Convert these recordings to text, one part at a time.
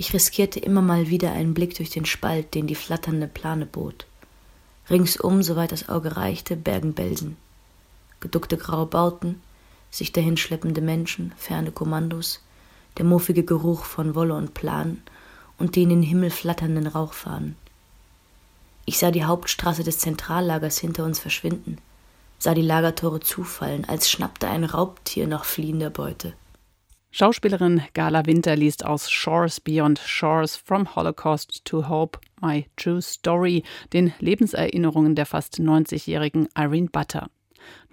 Ich riskierte immer mal wieder einen Blick durch den Spalt, den die flatternde Plane bot. Ringsum, soweit das Auge reichte, Bergenbelsen. Geduckte graue Bauten, sich dahinschleppende Menschen, ferne Kommandos, der muffige Geruch von Wolle und Plan und die in den Himmel flatternden Rauchfahnen. Ich sah die Hauptstraße des Zentrallagers hinter uns verschwinden, sah die Lagertore zufallen, als schnappte ein Raubtier nach fliehender Beute. Schauspielerin Gala Winter liest aus Shores Beyond Shores From Holocaust to Hope My True Story, den Lebenserinnerungen der fast 90-jährigen Irene Butter.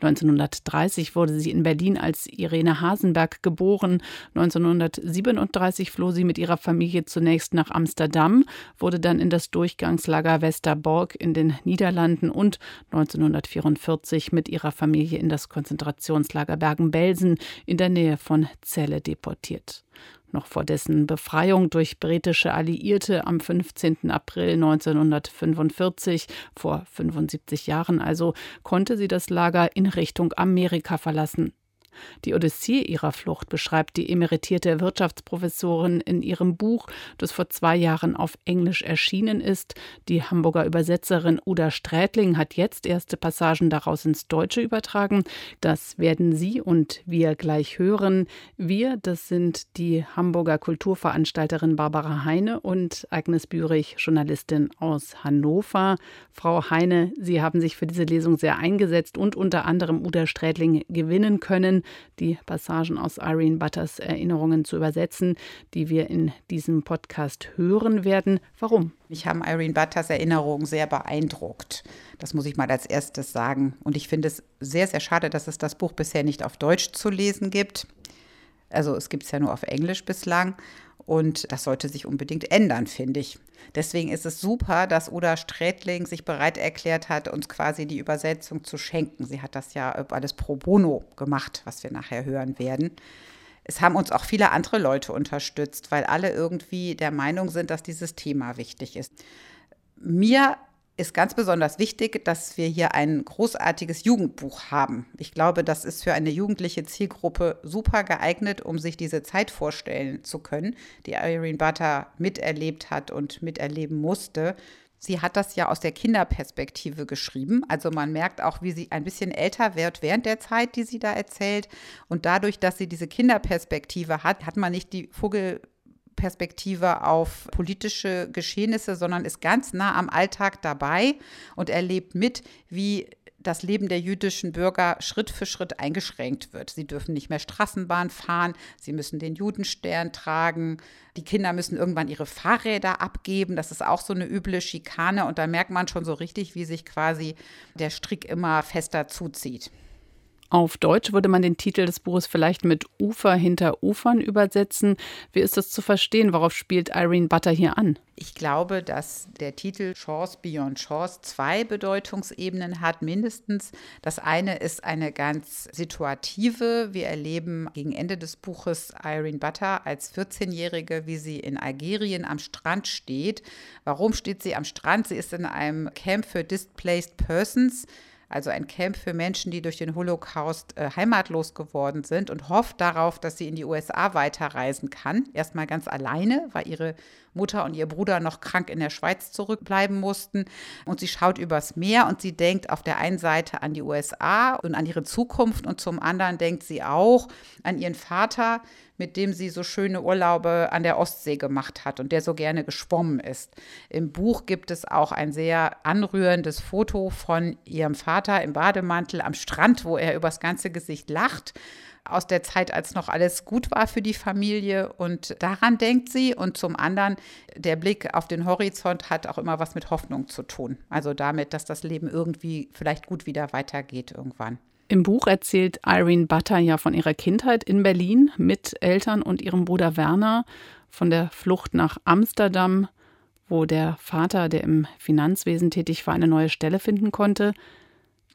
1930 wurde sie in Berlin als Irene Hasenberg geboren. 1937 floh sie mit ihrer Familie zunächst nach Amsterdam, wurde dann in das Durchgangslager Westerbork in den Niederlanden und 1944 mit ihrer Familie in das Konzentrationslager Bergen-Belsen in der Nähe von Celle deportiert. Noch vor dessen Befreiung durch britische Alliierte am 15. April 1945, vor 75 Jahren also, konnte sie das Lager in Richtung Amerika verlassen. Die Odyssee ihrer Flucht beschreibt die emeritierte Wirtschaftsprofessorin in ihrem Buch, das vor zwei Jahren auf Englisch erschienen ist. Die Hamburger Übersetzerin Uda Strätling hat jetzt erste Passagen daraus ins Deutsche übertragen. Das werden Sie und wir gleich hören. Wir, das sind die Hamburger Kulturveranstalterin Barbara Heine und Agnes Bürich, Journalistin aus Hannover. Frau Heine, Sie haben sich für diese Lesung sehr eingesetzt und unter anderem Uda Strätling gewinnen können die Passagen aus Irene Butters Erinnerungen zu übersetzen, die wir in diesem Podcast hören werden. Warum? Mich haben Irene Butters Erinnerungen sehr beeindruckt. Das muss ich mal als erstes sagen. Und ich finde es sehr, sehr schade, dass es das Buch bisher nicht auf Deutsch zu lesen gibt. Also es gibt es ja nur auf Englisch bislang. Und das sollte sich unbedingt ändern, finde ich. Deswegen ist es super, dass Uda Strätling sich bereit erklärt hat, uns quasi die Übersetzung zu schenken. Sie hat das ja alles pro bono gemacht, was wir nachher hören werden. Es haben uns auch viele andere Leute unterstützt, weil alle irgendwie der Meinung sind, dass dieses Thema wichtig ist. Mir ist ganz besonders wichtig, dass wir hier ein großartiges Jugendbuch haben. Ich glaube, das ist für eine jugendliche Zielgruppe super geeignet, um sich diese Zeit vorstellen zu können, die Irene Butter miterlebt hat und miterleben musste. Sie hat das ja aus der Kinderperspektive geschrieben. Also man merkt auch, wie sie ein bisschen älter wird während der Zeit, die sie da erzählt. Und dadurch, dass sie diese Kinderperspektive hat, hat man nicht die Vogel Perspektive auf politische Geschehnisse, sondern ist ganz nah am Alltag dabei und erlebt mit, wie das Leben der jüdischen Bürger Schritt für Schritt eingeschränkt wird. Sie dürfen nicht mehr Straßenbahn fahren, sie müssen den Judenstern tragen, die Kinder müssen irgendwann ihre Fahrräder abgeben. Das ist auch so eine üble Schikane und da merkt man schon so richtig, wie sich quasi der Strick immer fester zuzieht. Auf Deutsch würde man den Titel des Buches vielleicht mit Ufer hinter Ufern übersetzen. Wie ist das zu verstehen? Worauf spielt Irene Butter hier an? Ich glaube, dass der Titel Shores Beyond Shores zwei Bedeutungsebenen hat, mindestens. Das eine ist eine ganz situative. Wir erleben gegen Ende des Buches Irene Butter als 14-Jährige, wie sie in Algerien am Strand steht. Warum steht sie am Strand? Sie ist in einem Camp für Displaced Persons also ein Camp für Menschen, die durch den Holocaust äh, heimatlos geworden sind und hofft darauf, dass sie in die USA weiterreisen kann. Erstmal ganz alleine, weil ihre Mutter und ihr Bruder noch krank in der Schweiz zurückbleiben mussten. Und sie schaut übers Meer und sie denkt auf der einen Seite an die USA und an ihre Zukunft und zum anderen denkt sie auch an ihren Vater, mit dem sie so schöne Urlaube an der Ostsee gemacht hat und der so gerne geschwommen ist. Im Buch gibt es auch ein sehr anrührendes Foto von ihrem Vater im Bademantel am Strand, wo er übers ganze Gesicht lacht aus der Zeit, als noch alles gut war für die Familie. Und daran denkt sie. Und zum anderen, der Blick auf den Horizont hat auch immer was mit Hoffnung zu tun. Also damit, dass das Leben irgendwie vielleicht gut wieder weitergeht irgendwann. Im Buch erzählt Irene Butter ja von ihrer Kindheit in Berlin mit Eltern und ihrem Bruder Werner, von der Flucht nach Amsterdam, wo der Vater, der im Finanzwesen tätig war, eine neue Stelle finden konnte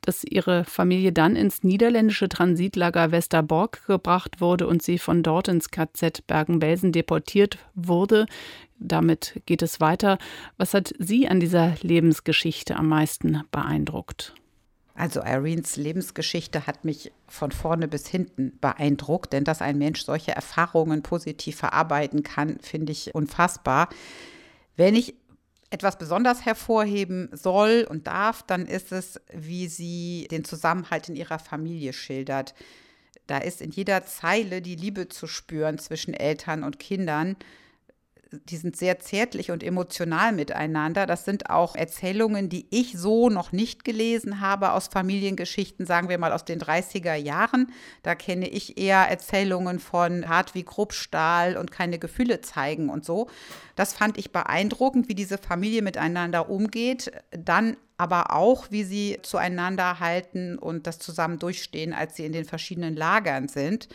dass ihre Familie dann ins niederländische Transitlager Westerbork gebracht wurde und sie von dort ins KZ Bergen-Belsen deportiert wurde. Damit geht es weiter. Was hat Sie an dieser Lebensgeschichte am meisten beeindruckt? Also Irenes Lebensgeschichte hat mich von vorne bis hinten beeindruckt, denn dass ein Mensch solche Erfahrungen positiv verarbeiten kann, finde ich unfassbar. Wenn ich etwas besonders hervorheben soll und darf, dann ist es, wie sie den Zusammenhalt in ihrer Familie schildert. Da ist in jeder Zeile die Liebe zu spüren zwischen Eltern und Kindern die sind sehr zärtlich und emotional miteinander. Das sind auch Erzählungen, die ich so noch nicht gelesen habe aus Familiengeschichten, sagen wir mal aus den 30er Jahren. Da kenne ich eher Erzählungen von hart wie Kruppstahl und keine Gefühle zeigen und so. Das fand ich beeindruckend, wie diese Familie miteinander umgeht. Dann aber auch, wie sie zueinander halten und das zusammen durchstehen, als sie in den verschiedenen Lagern sind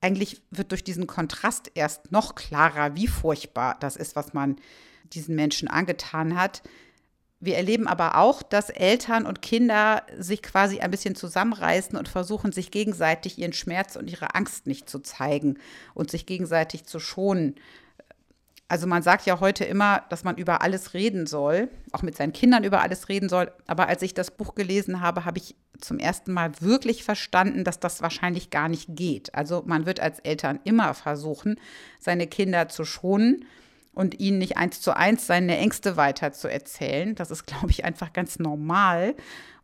eigentlich wird durch diesen Kontrast erst noch klarer, wie furchtbar das ist, was man diesen Menschen angetan hat. Wir erleben aber auch, dass Eltern und Kinder sich quasi ein bisschen zusammenreißen und versuchen, sich gegenseitig ihren Schmerz und ihre Angst nicht zu zeigen und sich gegenseitig zu schonen. Also man sagt ja heute immer, dass man über alles reden soll, auch mit seinen Kindern über alles reden soll. Aber als ich das Buch gelesen habe, habe ich zum ersten Mal wirklich verstanden, dass das wahrscheinlich gar nicht geht. Also man wird als Eltern immer versuchen, seine Kinder zu schonen und ihnen nicht eins zu eins seine Ängste weiter zu erzählen. Das ist, glaube ich, einfach ganz normal.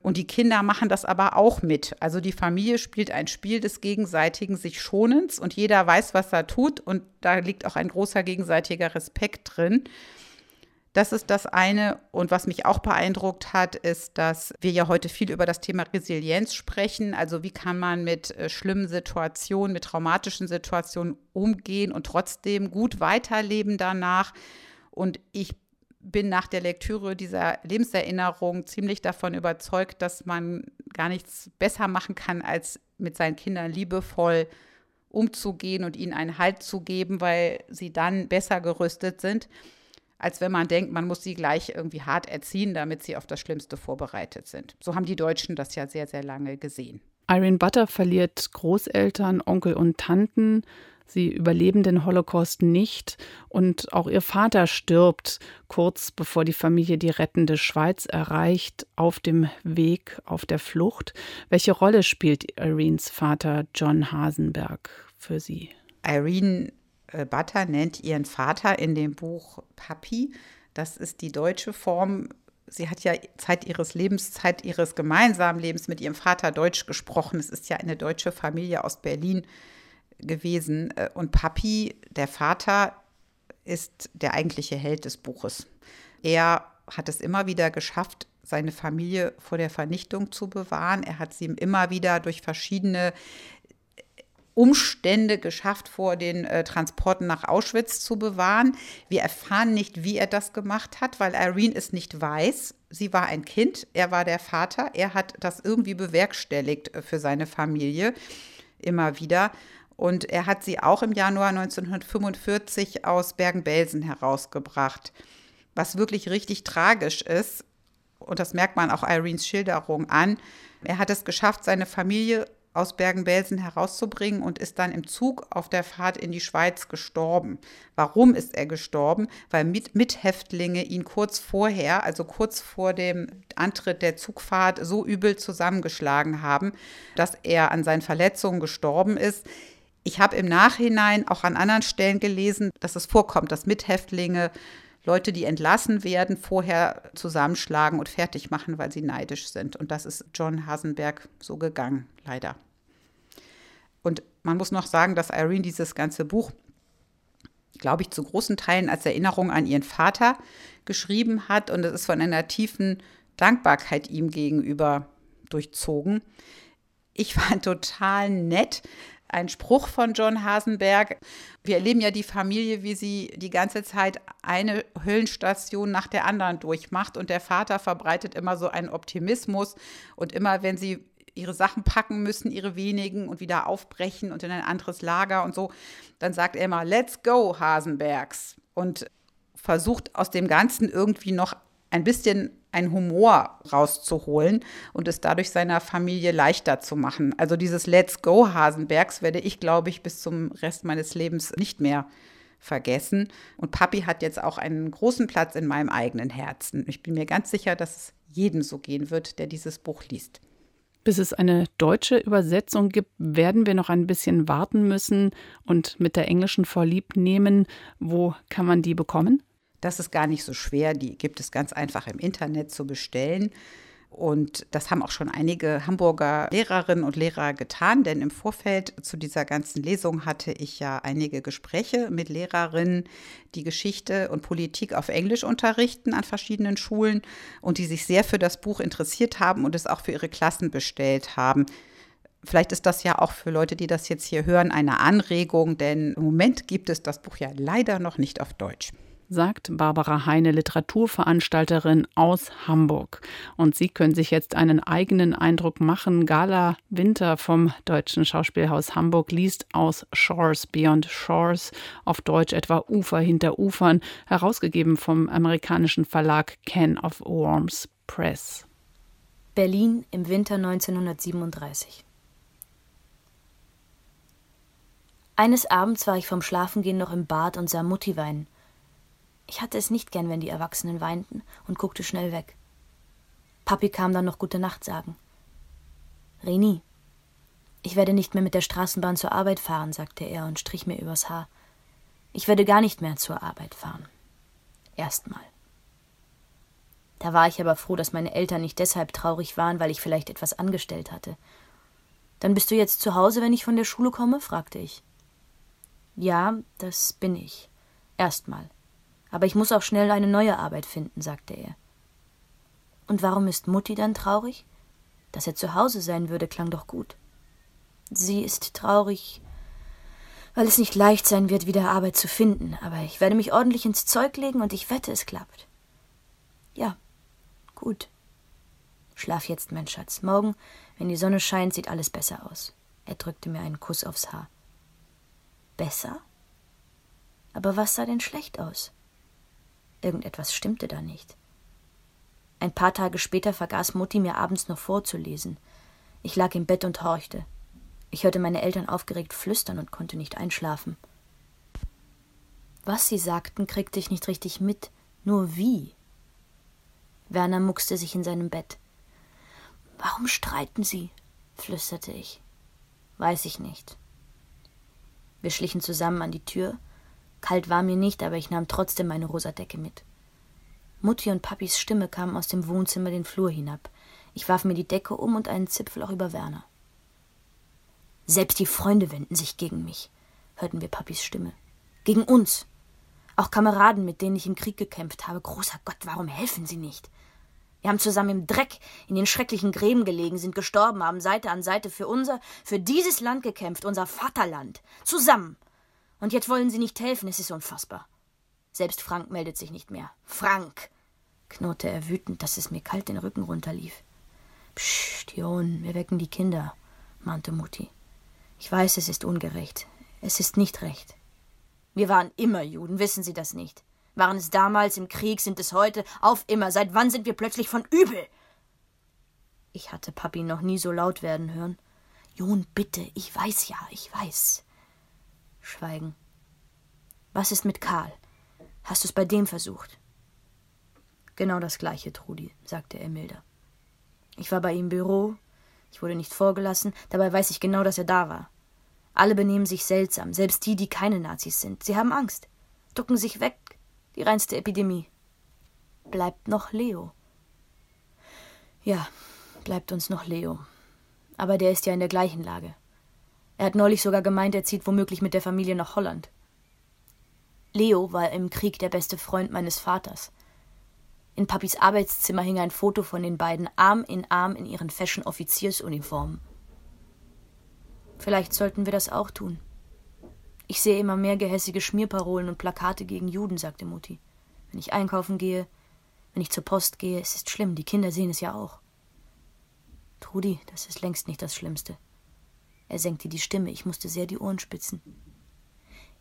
Und die Kinder machen das aber auch mit. Also die Familie spielt ein Spiel des gegenseitigen sich Schonens und jeder weiß, was er tut. Und da liegt auch ein großer gegenseitiger Respekt drin. Das ist das eine. Und was mich auch beeindruckt hat, ist, dass wir ja heute viel über das Thema Resilienz sprechen. Also wie kann man mit äh, schlimmen Situationen, mit traumatischen Situationen umgehen und trotzdem gut weiterleben danach. Und ich bin nach der Lektüre dieser Lebenserinnerung ziemlich davon überzeugt, dass man gar nichts besser machen kann, als mit seinen Kindern liebevoll umzugehen und ihnen einen Halt zu geben, weil sie dann besser gerüstet sind, als wenn man denkt, man muss sie gleich irgendwie hart erziehen, damit sie auf das Schlimmste vorbereitet sind. So haben die Deutschen das ja sehr, sehr lange gesehen. Irene Butter verliert Großeltern, Onkel und Tanten. Sie überleben den Holocaust nicht und auch ihr Vater stirbt kurz bevor die Familie die rettende Schweiz erreicht, auf dem Weg, auf der Flucht. Welche Rolle spielt Irenes Vater John Hasenberg für Sie? Irene äh, Butter nennt ihren Vater in dem Buch Papi. Das ist die deutsche Form sie hat ja Zeit ihres Lebens, Zeit ihres gemeinsamen Lebens mit ihrem Vater Deutsch gesprochen. Es ist ja eine deutsche Familie aus Berlin gewesen. Äh, und Papi, der Vater, ist der eigentliche Held des Buches. Er hat es immer wieder geschafft, seine Familie vor der Vernichtung zu bewahren. Er hat sie immer wieder durch verschiedene Umstände geschafft, vor den äh, Transporten nach Auschwitz zu bewahren. Wir erfahren nicht, wie er das gemacht hat, weil Irene es nicht weiß. Sie war ein Kind, er war der Vater. Er hat das irgendwie bewerkstelligt äh, für seine Familie immer wieder. Und er hat sie auch im Januar 1945 aus Bergen-Belsen herausgebracht. Was wirklich richtig tragisch ist, und das merkt man auch Irenes Schilderung an, er hat es geschafft, seine Familie aus Bergen-Belsen herauszubringen und ist dann im Zug auf der Fahrt in die Schweiz gestorben. Warum ist er gestorben? Weil Mit Mithäftlinge ihn kurz vorher, also kurz vor dem Antritt der Zugfahrt, so übel zusammengeschlagen haben, dass er an seinen Verletzungen gestorben ist. Ich habe im Nachhinein auch an anderen Stellen gelesen, dass es vorkommt, dass Mithäftlinge Leute, die entlassen werden, vorher zusammenschlagen und fertig machen, weil sie neidisch sind. Und das ist John Hasenberg so gegangen, leider. Und man muss noch sagen, dass Irene dieses ganze Buch, glaube ich, zu großen Teilen als Erinnerung an ihren Vater geschrieben hat. Und es ist von einer tiefen Dankbarkeit ihm gegenüber durchzogen. Ich war total nett, ein Spruch von John Hasenberg. Wir erleben ja die Familie, wie sie die ganze Zeit eine Höllenstation nach der anderen durchmacht und der Vater verbreitet immer so einen Optimismus und immer wenn sie ihre Sachen packen müssen, ihre wenigen und wieder aufbrechen und in ein anderes Lager und so, dann sagt er immer, let's go, Hasenbergs. Und versucht aus dem Ganzen irgendwie noch ein bisschen ein Humor rauszuholen und es dadurch seiner Familie leichter zu machen. Also dieses Let's Go Hasenbergs werde ich, glaube ich, bis zum Rest meines Lebens nicht mehr vergessen. Und Papi hat jetzt auch einen großen Platz in meinem eigenen Herzen. Ich bin mir ganz sicher, dass es jedem so gehen wird, der dieses Buch liest. Bis es eine deutsche Übersetzung gibt, werden wir noch ein bisschen warten müssen und mit der englischen vorlieb nehmen. Wo kann man die bekommen? Das ist gar nicht so schwer. Die gibt es ganz einfach im Internet zu bestellen. Und das haben auch schon einige Hamburger Lehrerinnen und Lehrer getan, denn im Vorfeld zu dieser ganzen Lesung hatte ich ja einige Gespräche mit Lehrerinnen, die Geschichte und Politik auf Englisch unterrichten an verschiedenen Schulen und die sich sehr für das Buch interessiert haben und es auch für ihre Klassen bestellt haben. Vielleicht ist das ja auch für Leute, die das jetzt hier hören, eine Anregung, denn im Moment gibt es das Buch ja leider noch nicht auf Deutsch sagt Barbara Heine, Literaturveranstalterin aus Hamburg. Und Sie können sich jetzt einen eigenen Eindruck machen. Gala Winter vom Deutschen Schauspielhaus Hamburg liest aus Shores Beyond Shores, auf Deutsch etwa Ufer hinter Ufern, herausgegeben vom amerikanischen Verlag Can of Worms Press. Berlin im Winter 1937. Eines Abends war ich vom Schlafengehen noch im Bad und sah Mutti weinen. Ich hatte es nicht gern, wenn die Erwachsenen weinten, und guckte schnell weg. Papi kam dann noch Gute Nacht sagen. Reni, ich werde nicht mehr mit der Straßenbahn zur Arbeit fahren, sagte er und strich mir übers Haar. Ich werde gar nicht mehr zur Arbeit fahren. Erstmal. Da war ich aber froh, dass meine Eltern nicht deshalb traurig waren, weil ich vielleicht etwas angestellt hatte. Dann bist du jetzt zu Hause, wenn ich von der Schule komme? fragte ich. Ja, das bin ich. Erstmal. Aber ich muss auch schnell eine neue Arbeit finden, sagte er. Und warum ist Mutti dann traurig? Dass er zu Hause sein würde, klang doch gut. Sie ist traurig, weil es nicht leicht sein wird, wieder Arbeit zu finden, aber ich werde mich ordentlich ins Zeug legen und ich wette, es klappt. Ja, gut. Schlaf jetzt, mein Schatz. Morgen, wenn die Sonne scheint, sieht alles besser aus. Er drückte mir einen Kuss aufs Haar. Besser? Aber was sah denn schlecht aus? Irgendetwas stimmte da nicht. Ein paar Tage später vergaß Mutti mir abends noch vorzulesen. Ich lag im Bett und horchte. Ich hörte meine Eltern aufgeregt flüstern und konnte nicht einschlafen. Was sie sagten, kriegte ich nicht richtig mit, nur wie. Werner muckste sich in seinem Bett. Warum streiten Sie? flüsterte ich. Weiß ich nicht. Wir schlichen zusammen an die Tür, Kalt war mir nicht, aber ich nahm trotzdem meine rosa Decke mit. Mutti und Papis Stimme kamen aus dem Wohnzimmer den Flur hinab. Ich warf mir die Decke um und einen Zipfel auch über Werner. Selbst die Freunde wenden sich gegen mich, hörten wir Papis Stimme. Gegen uns. Auch Kameraden, mit denen ich im Krieg gekämpft habe. Großer Gott, warum helfen sie nicht? Wir haben zusammen im Dreck, in den schrecklichen Gräben gelegen, sind gestorben, haben Seite an Seite für unser, für dieses Land gekämpft, unser Vaterland. Zusammen. Und jetzt wollen sie nicht helfen, es ist unfassbar. Selbst Frank meldet sich nicht mehr. Frank! knurrte er wütend, dass es mir kalt den Rücken runterlief. Psst, Jon, wir wecken die Kinder, mahnte Mutti. Ich weiß, es ist ungerecht. Es ist nicht recht. Wir waren immer Juden, wissen Sie das nicht? Waren es damals im Krieg, sind es heute, auf immer. Seit wann sind wir plötzlich von übel? Ich hatte Papi noch nie so laut werden hören. Jon, bitte, ich weiß ja, ich weiß. Schweigen. Was ist mit Karl? Hast du es bei dem versucht? Genau das gleiche, Trudi, sagte er milder. Ich war bei ihm im Büro, ich wurde nicht vorgelassen, dabei weiß ich genau, dass er da war. Alle benehmen sich seltsam, selbst die, die keine Nazis sind. Sie haben Angst, ducken sich weg, die reinste Epidemie. Bleibt noch Leo. Ja, bleibt uns noch Leo. Aber der ist ja in der gleichen Lage. Er hat neulich sogar gemeint, er zieht womöglich mit der Familie nach Holland. Leo war im Krieg der beste Freund meines Vaters. In Papis Arbeitszimmer hing ein Foto von den beiden Arm in Arm in ihren Fashion-Offiziersuniformen. Vielleicht sollten wir das auch tun. Ich sehe immer mehr gehässige Schmierparolen und Plakate gegen Juden, sagte Mutti. Wenn ich einkaufen gehe, wenn ich zur Post gehe, es ist schlimm, die Kinder sehen es ja auch. Trudi, das ist längst nicht das Schlimmste. Er senkte die Stimme, ich musste sehr die Ohren spitzen.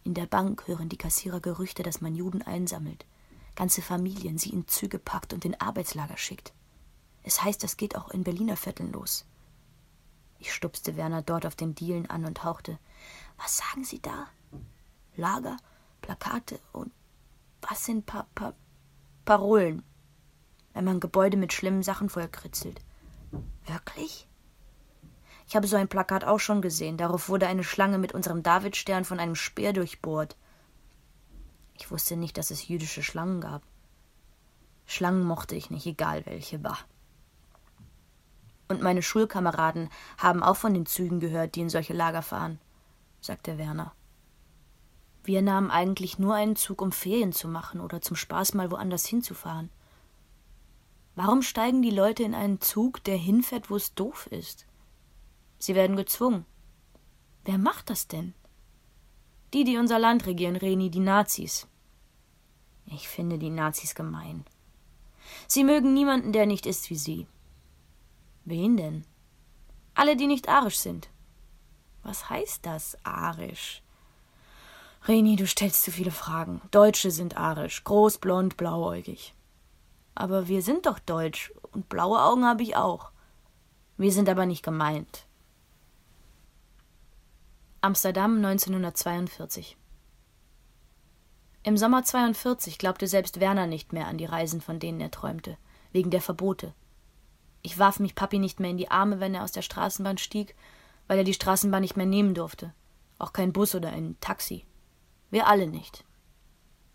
In der Bank hören die Kassierer Gerüchte, dass man Juden einsammelt, ganze Familien sie in Züge packt und in Arbeitslager schickt. Es heißt, das geht auch in Berliner Vierteln los. Ich stupste Werner dort auf den Dielen an und hauchte. Was sagen Sie da? Lager, Plakate und was sind pa pa Parolen? Wenn man Gebäude mit schlimmen Sachen vollkritzelt. Wirklich? Ich habe so ein Plakat auch schon gesehen. Darauf wurde eine Schlange mit unserem Davidstern von einem Speer durchbohrt. Ich wusste nicht, dass es jüdische Schlangen gab. Schlangen mochte ich nicht, egal welche, bah. Und meine Schulkameraden haben auch von den Zügen gehört, die in solche Lager fahren, sagte Werner. Wir nahmen eigentlich nur einen Zug, um Ferien zu machen oder zum Spaß mal woanders hinzufahren. Warum steigen die Leute in einen Zug, der hinfährt, wo es doof ist? Sie werden gezwungen. Wer macht das denn? Die, die unser Land regieren, Reni, die Nazis. Ich finde die Nazis gemein. Sie mögen niemanden, der nicht ist wie sie. Wen denn? Alle, die nicht arisch sind. Was heißt das, arisch? Reni, du stellst zu viele Fragen. Deutsche sind arisch, groß, blond, blauäugig. Aber wir sind doch deutsch und blaue Augen habe ich auch. Wir sind aber nicht gemeint. Amsterdam 1942 Im Sommer 42 glaubte selbst Werner nicht mehr an die Reisen, von denen er träumte, wegen der Verbote. Ich warf mich Papi nicht mehr in die Arme, wenn er aus der Straßenbahn stieg, weil er die Straßenbahn nicht mehr nehmen durfte. Auch kein Bus oder ein Taxi. Wir alle nicht.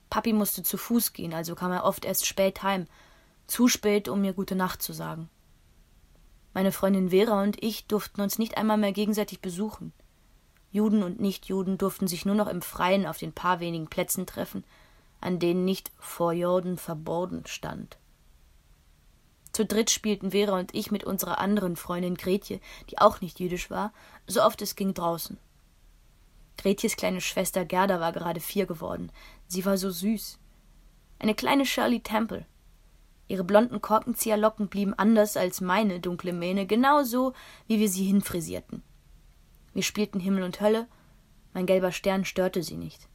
Papi musste zu Fuß gehen, also kam er oft erst spät heim, zu spät, um mir gute Nacht zu sagen. Meine Freundin Vera und ich durften uns nicht einmal mehr gegenseitig besuchen. Juden und Nichtjuden durften sich nur noch im Freien auf den paar wenigen Plätzen treffen, an denen nicht vor Jorden verboten stand. Zu dritt spielten Vera und ich mit unserer anderen Freundin Gretje, die auch nicht jüdisch war, so oft es ging draußen. Gretjes kleine Schwester Gerda war gerade vier geworden. Sie war so süß. Eine kleine Shirley Temple. Ihre blonden Korkenzieherlocken blieben anders als meine dunkle Mähne, genau so, wie wir sie hinfrisierten. Wir spielten Himmel und Hölle, mein gelber Stern störte sie nicht.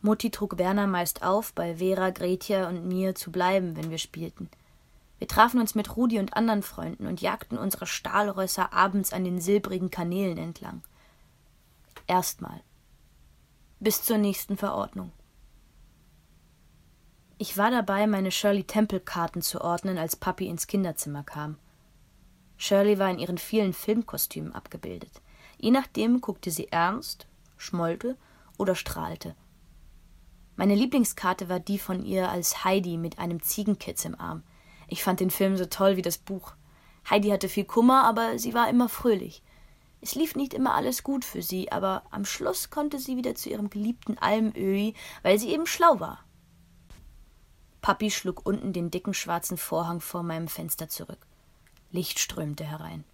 Mutti trug Werner meist auf, bei Vera, Gretje und mir zu bleiben, wenn wir spielten. Wir trafen uns mit Rudi und anderen Freunden und jagten unsere Stahlrösser abends an den silbrigen Kanälen entlang. Erstmal. Bis zur nächsten Verordnung. Ich war dabei, meine Shirley Temple Karten zu ordnen, als Papi ins Kinderzimmer kam. Shirley war in ihren vielen Filmkostümen abgebildet. Je nachdem guckte sie ernst, schmollte oder strahlte. Meine Lieblingskarte war die von ihr als Heidi mit einem Ziegenkitz im Arm. Ich fand den Film so toll wie das Buch. Heidi hatte viel Kummer, aber sie war immer fröhlich. Es lief nicht immer alles gut für sie, aber am Schluss konnte sie wieder zu ihrem geliebten Almöhi, weil sie eben schlau war. Papi schlug unten den dicken schwarzen Vorhang vor meinem Fenster zurück. Licht strömte herein.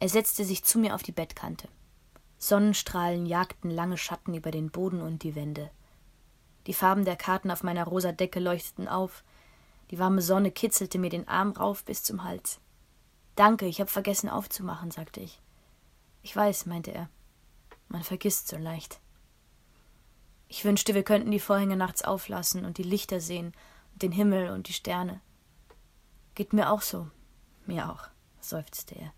Er setzte sich zu mir auf die Bettkante. Sonnenstrahlen jagten lange Schatten über den Boden und die Wände. Die Farben der Karten auf meiner rosa Decke leuchteten auf. Die warme Sonne kitzelte mir den Arm rauf bis zum Hals. Danke, ich habe vergessen aufzumachen, sagte ich. Ich weiß, meinte er. Man vergisst so leicht. Ich wünschte, wir könnten die Vorhänge nachts auflassen und die Lichter sehen und den Himmel und die Sterne. Geht mir auch so. Mir auch, seufzte er.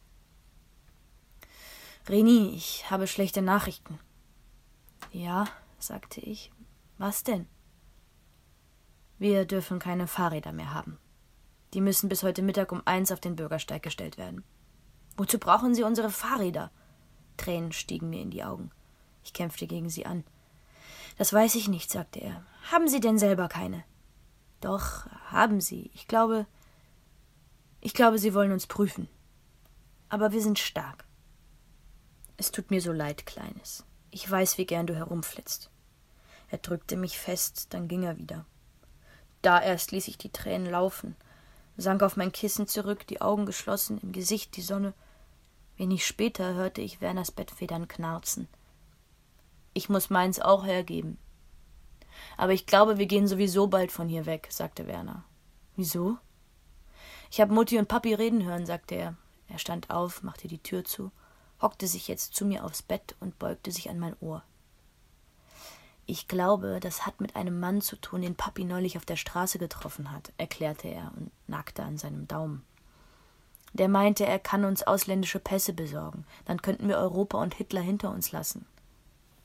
Reni, ich habe schlechte Nachrichten. Ja, sagte ich. Was denn? Wir dürfen keine Fahrräder mehr haben. Die müssen bis heute Mittag um eins auf den Bürgersteig gestellt werden. Wozu brauchen Sie unsere Fahrräder? Tränen stiegen mir in die Augen. Ich kämpfte gegen sie an. Das weiß ich nicht, sagte er. Haben Sie denn selber keine? Doch, haben Sie. Ich glaube. Ich glaube, Sie wollen uns prüfen. Aber wir sind stark. Es tut mir so leid, Kleines. Ich weiß, wie gern du herumflitzt. Er drückte mich fest, dann ging er wieder. Da erst ließ ich die Tränen laufen, sank auf mein Kissen zurück, die Augen geschlossen, im Gesicht die Sonne. Wenig später hörte ich Werners Bettfedern knarzen. Ich muss meins auch hergeben. Aber ich glaube, wir gehen sowieso bald von hier weg, sagte Werner. Wieso? Ich habe Mutti und Papi reden hören, sagte er. Er stand auf, machte die Tür zu, hockte sich jetzt zu mir aufs Bett und beugte sich an mein Ohr. Ich glaube, das hat mit einem Mann zu tun, den Papi neulich auf der Straße getroffen hat, erklärte er und nagte an seinem Daumen. Der meinte, er kann uns ausländische Pässe besorgen. Dann könnten wir Europa und Hitler hinter uns lassen.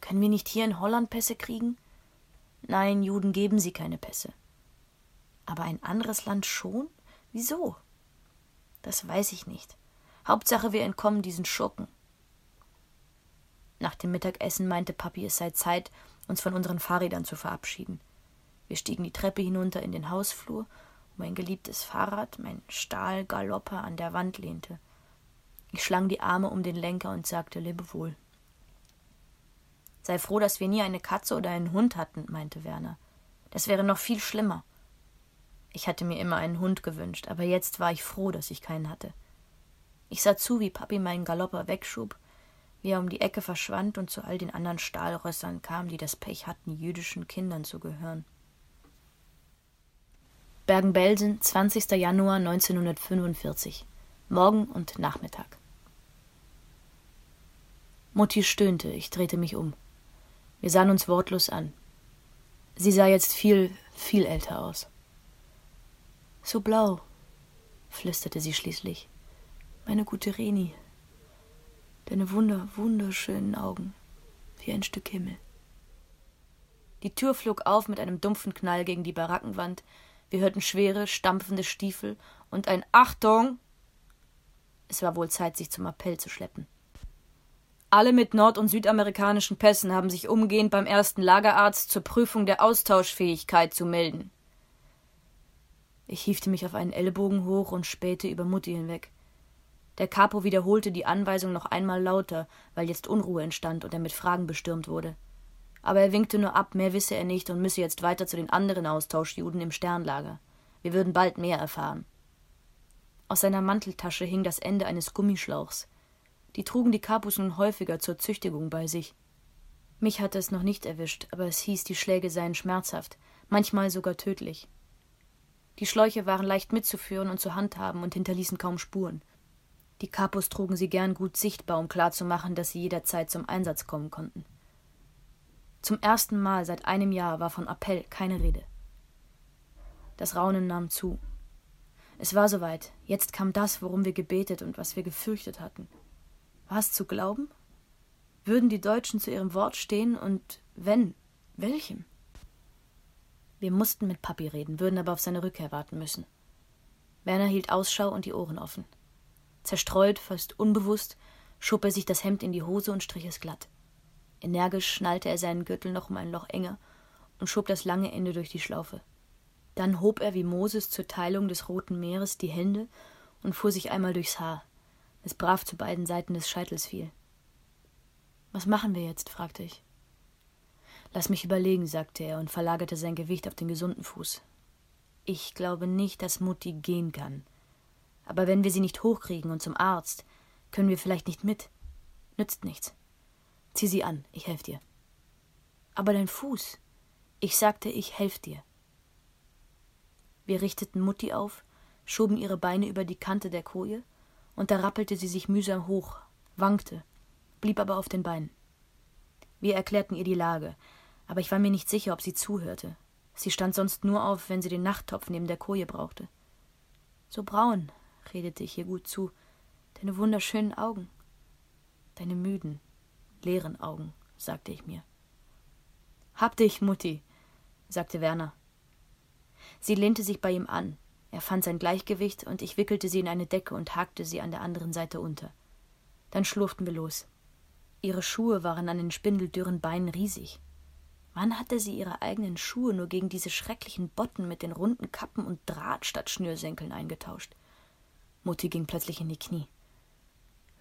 Können wir nicht hier in Holland Pässe kriegen? Nein, Juden geben sie keine Pässe. Aber ein anderes Land schon? Wieso? Das weiß ich nicht. Hauptsache, wir entkommen diesen Schurken. Nach dem Mittagessen meinte Papi, es sei Zeit, uns von unseren Fahrrädern zu verabschieden. Wir stiegen die Treppe hinunter in den Hausflur, wo mein geliebtes Fahrrad, mein Stahlgalopper, an der Wand lehnte. Ich schlang die Arme um den Lenker und sagte Lebewohl. Sei froh, dass wir nie eine Katze oder einen Hund hatten, meinte Werner. Das wäre noch viel schlimmer. Ich hatte mir immer einen Hund gewünscht, aber jetzt war ich froh, dass ich keinen hatte. Ich sah zu, wie Papi meinen Galopper wegschub, wie er um die Ecke verschwand und zu all den anderen Stahlrössern kam, die das Pech hatten, jüdischen Kindern zu gehören. Bergen-Belsen, 20. Januar 1945. Morgen und Nachmittag. Mutti stöhnte, ich drehte mich um. Wir sahen uns wortlos an. Sie sah jetzt viel, viel älter aus. So blau, flüsterte sie schließlich. Meine gute Reni. Deine wunder, wunderschönen Augen, wie ein Stück Himmel. Die Tür flog auf mit einem dumpfen Knall gegen die Barackenwand, wir hörten schwere, stampfende Stiefel und ein Achtung. Es war wohl Zeit, sich zum Appell zu schleppen. Alle mit nord- und südamerikanischen Pässen haben sich umgehend beim ersten Lagerarzt zur Prüfung der Austauschfähigkeit zu melden. Ich hiefte mich auf einen Ellbogen hoch und spähte über Mutti hinweg. Der Capo wiederholte die Anweisung noch einmal lauter, weil jetzt Unruhe entstand und er mit Fragen bestürmt wurde aber er winkte nur ab, mehr wisse er nicht und müsse jetzt weiter zu den anderen Austauschjuden im Sternlager. Wir würden bald mehr erfahren. Aus seiner Manteltasche hing das Ende eines Gummischlauchs. Die trugen die Kapus nun häufiger zur Züchtigung bei sich. Mich hatte es noch nicht erwischt, aber es hieß, die Schläge seien schmerzhaft, manchmal sogar tödlich. Die Schläuche waren leicht mitzuführen und zu handhaben und hinterließen kaum Spuren. Die Kapus trugen sie gern gut sichtbar, um klarzumachen, dass sie jederzeit zum Einsatz kommen konnten. Zum ersten Mal seit einem Jahr war von Appell keine Rede. Das Raunen nahm zu. Es war soweit. Jetzt kam das, worum wir gebetet und was wir gefürchtet hatten. War es zu glauben? Würden die Deutschen zu ihrem Wort stehen und wenn, welchem? Wir mussten mit Papi reden, würden aber auf seine Rückkehr warten müssen. Werner hielt Ausschau und die Ohren offen. Zerstreut, fast unbewusst, schob er sich das Hemd in die Hose und strich es glatt. Energisch schnallte er seinen Gürtel noch um ein Loch enger und schob das lange Ende durch die Schlaufe. Dann hob er wie Moses zur Teilung des Roten Meeres die Hände und fuhr sich einmal durchs Haar, das brav zu beiden Seiten des Scheitels fiel. Was machen wir jetzt? fragte ich. Lass mich überlegen, sagte er und verlagerte sein Gewicht auf den gesunden Fuß. Ich glaube nicht, dass Mutti gehen kann. Aber wenn wir sie nicht hochkriegen und zum Arzt, können wir vielleicht nicht mit. Nützt nichts. Zieh sie an, ich helf dir. Aber dein Fuß. Ich sagte, ich helf dir. Wir richteten Mutti auf, schoben ihre Beine über die Kante der Koje, und da rappelte sie sich mühsam hoch, wankte, blieb aber auf den Beinen. Wir erklärten ihr die Lage, aber ich war mir nicht sicher, ob sie zuhörte. Sie stand sonst nur auf, wenn sie den Nachttopf neben der Koje brauchte. So braun, redete ich ihr gut zu, deine wunderschönen Augen, deine müden, leeren Augen, sagte ich mir. Hab dich, Mutti, sagte Werner. Sie lehnte sich bei ihm an. Er fand sein Gleichgewicht und ich wickelte sie in eine Decke und hakte sie an der anderen Seite unter. Dann schlurften wir los. Ihre Schuhe waren an den spindeldürren Beinen riesig. Wann hatte sie ihre eigenen Schuhe nur gegen diese schrecklichen Botten mit den runden Kappen und Draht statt Schnürsenkeln eingetauscht? Mutti ging plötzlich in die Knie.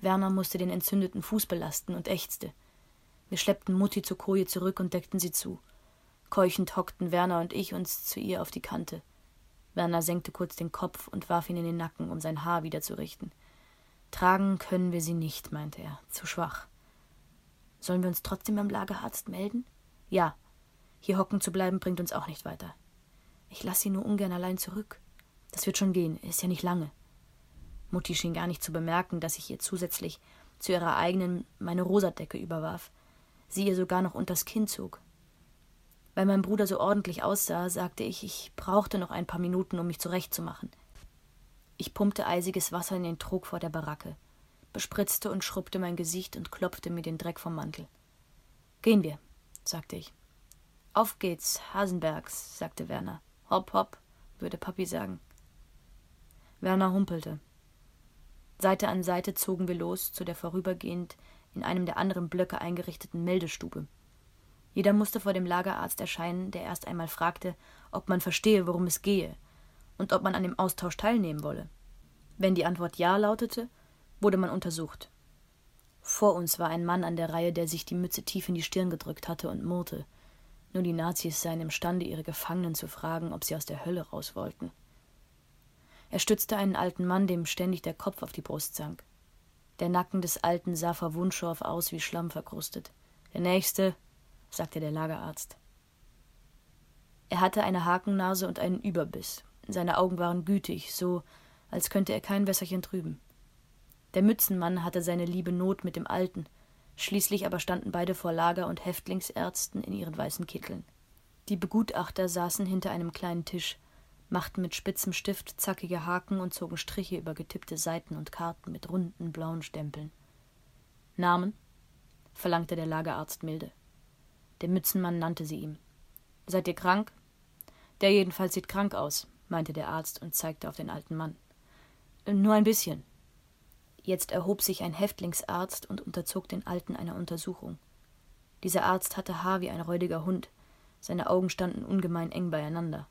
Werner musste den entzündeten Fuß belasten und ächzte. Wir schleppten Mutti zur Koje zurück und deckten sie zu. Keuchend hockten Werner und ich uns zu ihr auf die Kante. Werner senkte kurz den Kopf und warf ihn in den Nacken, um sein Haar wieder zu richten. Tragen können wir sie nicht, meinte er, zu schwach. Sollen wir uns trotzdem beim Lagerarzt melden? Ja. Hier hocken zu bleiben bringt uns auch nicht weiter. Ich lasse sie nur ungern allein zurück. Das wird schon gehen, ist ja nicht lange. Mutti schien gar nicht zu bemerken, dass ich ihr zusätzlich zu ihrer eigenen meine Rosatdecke überwarf, sie ihr sogar noch unters Kinn zog. Weil mein Bruder so ordentlich aussah, sagte ich, ich brauchte noch ein paar Minuten, um mich zurechtzumachen. Ich pumpte eisiges Wasser in den Trog vor der Baracke, bespritzte und schrubbte mein Gesicht und klopfte mir den Dreck vom Mantel. Gehen wir, sagte ich. Auf geht's, Hasenbergs, sagte Werner. Hopp, hopp, würde Papi sagen. Werner humpelte. Seite an Seite zogen wir los zu der vorübergehend in einem der anderen Blöcke eingerichteten Meldestube. Jeder musste vor dem Lagerarzt erscheinen, der erst einmal fragte, ob man verstehe, worum es gehe und ob man an dem Austausch teilnehmen wolle. Wenn die Antwort Ja lautete, wurde man untersucht. Vor uns war ein Mann an der Reihe, der sich die Mütze tief in die Stirn gedrückt hatte und murrte. Nur die Nazis seien imstande, ihre Gefangenen zu fragen, ob sie aus der Hölle raus wollten. Er stützte einen alten Mann, dem ständig der Kopf auf die Brust sank. Der Nacken des Alten sah vor Wundschorf aus wie Schlamm verkrustet. Der Nächste, sagte der Lagerarzt. Er hatte eine Hakennase und einen Überbiss. Seine Augen waren gütig, so als könnte er kein Wässerchen trüben. Der Mützenmann hatte seine liebe Not mit dem Alten, schließlich aber standen beide vor Lager und Häftlingsärzten in ihren weißen Kitteln. Die Begutachter saßen hinter einem kleinen Tisch, machten mit spitzem Stift zackige Haken und zogen Striche über getippte Seiten und Karten mit runden blauen Stempeln. Namen? verlangte der Lagerarzt milde. Der Mützenmann nannte sie ihm. Seid ihr krank? Der jedenfalls sieht krank aus, meinte der Arzt und zeigte auf den alten Mann. Nur ein bisschen. Jetzt erhob sich ein Häftlingsarzt und unterzog den Alten einer Untersuchung. Dieser Arzt hatte Haar wie ein räudiger Hund, seine Augen standen ungemein eng beieinander.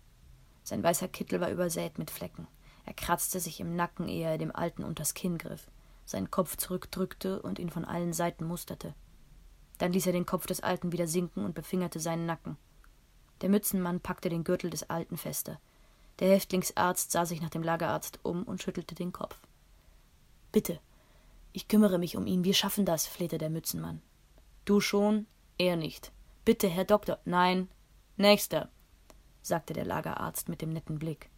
Sein weißer Kittel war übersät mit Flecken. Er kratzte sich im Nacken, ehe er dem Alten unters Kinn griff, seinen Kopf zurückdrückte und ihn von allen Seiten musterte. Dann ließ er den Kopf des Alten wieder sinken und befingerte seinen Nacken. Der Mützenmann packte den Gürtel des Alten fester. Der Häftlingsarzt sah sich nach dem Lagerarzt um und schüttelte den Kopf. Bitte, ich kümmere mich um ihn, wir schaffen das, flehte der Mützenmann. Du schon, er nicht. Bitte, Herr Doktor. Nein. Nächster, sagte der Lagerarzt mit dem netten Blick.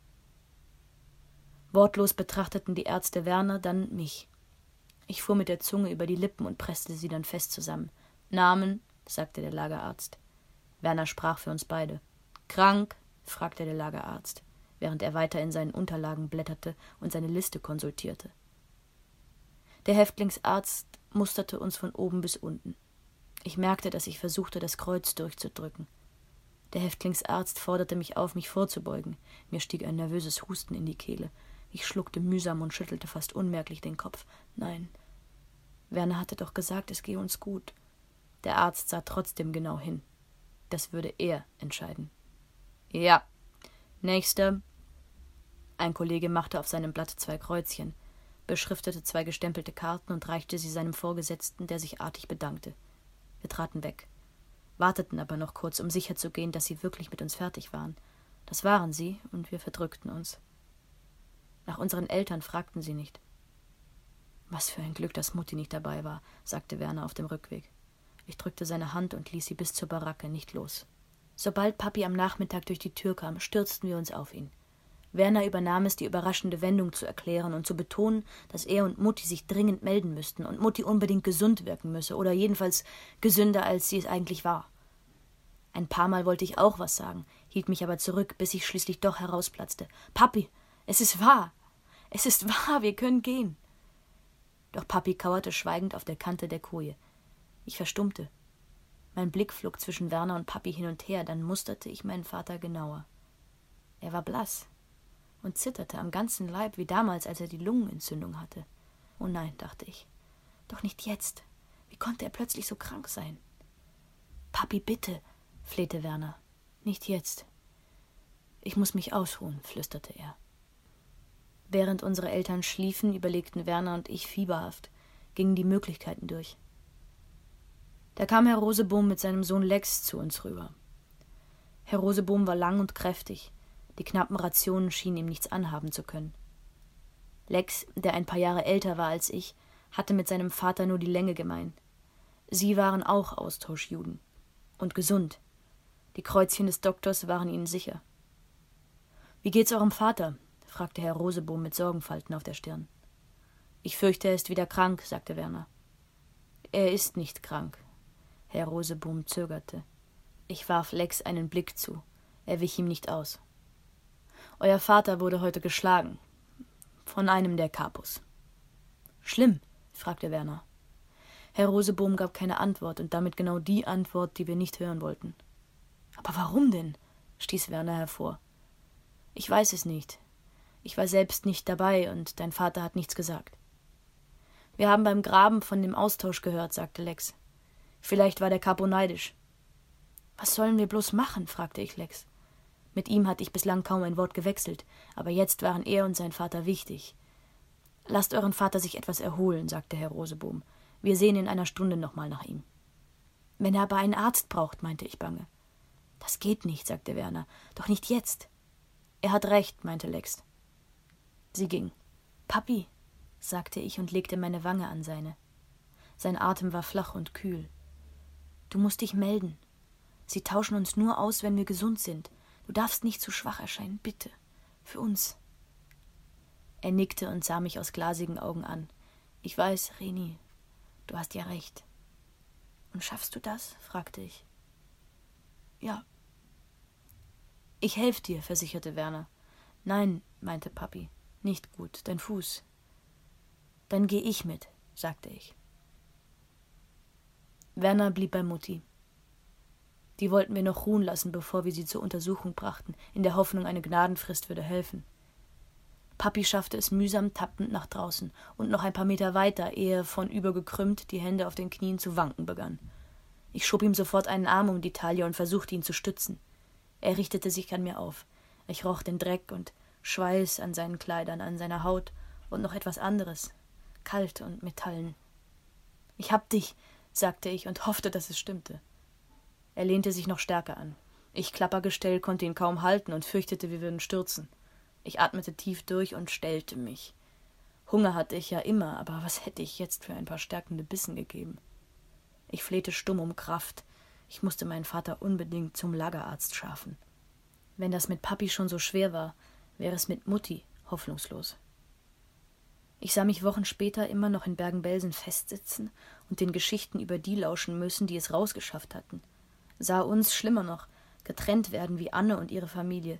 Wortlos betrachteten die Ärzte Werner, dann mich. Ich fuhr mit der Zunge über die Lippen und presste sie dann fest zusammen. Namen, sagte der Lagerarzt. Werner sprach für uns beide. Krank? fragte der Lagerarzt, während er weiter in seinen Unterlagen blätterte und seine Liste konsultierte. Der Häftlingsarzt musterte uns von oben bis unten. Ich merkte, dass ich versuchte, das Kreuz durchzudrücken. Der Häftlingsarzt forderte mich auf, mich vorzubeugen. Mir stieg ein nervöses Husten in die Kehle. Ich schluckte mühsam und schüttelte fast unmerklich den Kopf. Nein. Werner hatte doch gesagt, es gehe uns gut. Der Arzt sah trotzdem genau hin. Das würde er entscheiden. Ja. Nächster. Ein Kollege machte auf seinem Blatt zwei Kreuzchen, beschriftete zwei gestempelte Karten und reichte sie seinem Vorgesetzten, der sich artig bedankte. Wir traten weg warteten aber noch kurz, um sicherzugehen, dass sie wirklich mit uns fertig waren. Das waren sie, und wir verdrückten uns. Nach unseren Eltern fragten sie nicht. Was für ein Glück, dass Mutti nicht dabei war, sagte Werner auf dem Rückweg. Ich drückte seine Hand und ließ sie bis zur Baracke nicht los. Sobald Papi am Nachmittag durch die Tür kam, stürzten wir uns auf ihn. Werner übernahm es, die überraschende Wendung zu erklären und zu betonen, dass er und Mutti sich dringend melden müssten und Mutti unbedingt gesund wirken müsse oder jedenfalls gesünder, als sie es eigentlich war. Ein paar Mal wollte ich auch was sagen, hielt mich aber zurück, bis ich schließlich doch herausplatzte. Papi, es ist wahr. Es ist wahr, wir können gehen. Doch Papi kauerte schweigend auf der Kante der Koje. Ich verstummte. Mein Blick flog zwischen Werner und Papi hin und her, dann musterte ich meinen Vater genauer. Er war blass, und zitterte am ganzen Leib wie damals, als er die Lungenentzündung hatte. Oh nein, dachte ich. Doch nicht jetzt. Wie konnte er plötzlich so krank sein? Papi, bitte, flehte Werner. Nicht jetzt. Ich muss mich ausruhen, flüsterte er. Während unsere Eltern schliefen, überlegten Werner und ich fieberhaft, gingen die Möglichkeiten durch. Da kam Herr Rosebohm mit seinem Sohn Lex zu uns rüber. Herr Rosebohm war lang und kräftig, die knappen Rationen schienen ihm nichts anhaben zu können. Lex, der ein paar Jahre älter war als ich, hatte mit seinem Vater nur die Länge gemein. Sie waren auch Austauschjuden. Und gesund. Die Kreuzchen des Doktors waren ihnen sicher. Wie geht's eurem Vater? fragte Herr Rosebohm mit Sorgenfalten auf der Stirn. Ich fürchte, er ist wieder krank, sagte Werner. Er ist nicht krank. Herr Rosebohm zögerte. Ich warf Lex einen Blick zu. Er wich ihm nicht aus. Euer Vater wurde heute geschlagen. Von einem der Kapus. Schlimm? fragte Werner. Herr Rosebohm gab keine Antwort und damit genau die Antwort, die wir nicht hören wollten. Aber warum denn? stieß Werner hervor. Ich weiß es nicht. Ich war selbst nicht dabei und dein Vater hat nichts gesagt. Wir haben beim Graben von dem Austausch gehört, sagte Lex. Vielleicht war der Capo neidisch. Was sollen wir bloß machen? fragte ich Lex. Mit ihm hatte ich bislang kaum ein Wort gewechselt, aber jetzt waren er und sein Vater wichtig. Lasst euren Vater sich etwas erholen, sagte Herr Rosebohm. Wir sehen in einer Stunde nochmal nach ihm. Wenn er aber einen Arzt braucht, meinte ich bange. Das geht nicht, sagte Werner. Doch nicht jetzt. Er hat recht, meinte Lex. Sie ging. Papi, sagte ich und legte meine Wange an seine. Sein Atem war flach und kühl. Du musst dich melden. Sie tauschen uns nur aus, wenn wir gesund sind. Du darfst nicht zu schwach erscheinen, bitte. Für uns. Er nickte und sah mich aus glasigen Augen an. Ich weiß, Reni, du hast ja recht. Und schaffst du das? fragte ich. Ja. Ich helfe dir, versicherte Werner. Nein, meinte Papi, nicht gut, dein Fuß. Dann geh ich mit, sagte ich. Werner blieb bei Mutti. Die wollten wir noch ruhen lassen, bevor wir sie zur Untersuchung brachten, in der Hoffnung, eine Gnadenfrist würde helfen. Papi schaffte es mühsam tappend nach draußen und noch ein paar Meter weiter, ehe er von übergekrümmt die Hände auf den Knien zu wanken begann. Ich schob ihm sofort einen Arm um die Taille und versuchte ihn zu stützen. Er richtete sich an mir auf. Ich roch den Dreck und Schweiß an seinen Kleidern, an seiner Haut und noch etwas anderes, kalt und metallen. Ich hab dich, sagte ich und hoffte, dass es stimmte. Er lehnte sich noch stärker an. Ich Klappergestell konnte ihn kaum halten und fürchtete, wir würden stürzen. Ich atmete tief durch und stellte mich. Hunger hatte ich ja immer, aber was hätte ich jetzt für ein paar stärkende Bissen gegeben? Ich flehte stumm um Kraft. Ich musste meinen Vater unbedingt zum Lagerarzt schaffen. Wenn das mit Papi schon so schwer war, wäre es mit Mutti hoffnungslos. Ich sah mich Wochen später immer noch in Bergen-Belsen festsitzen und den Geschichten über die lauschen müssen, die es rausgeschafft hatten. Sah uns, schlimmer noch, getrennt werden wie Anne und ihre Familie,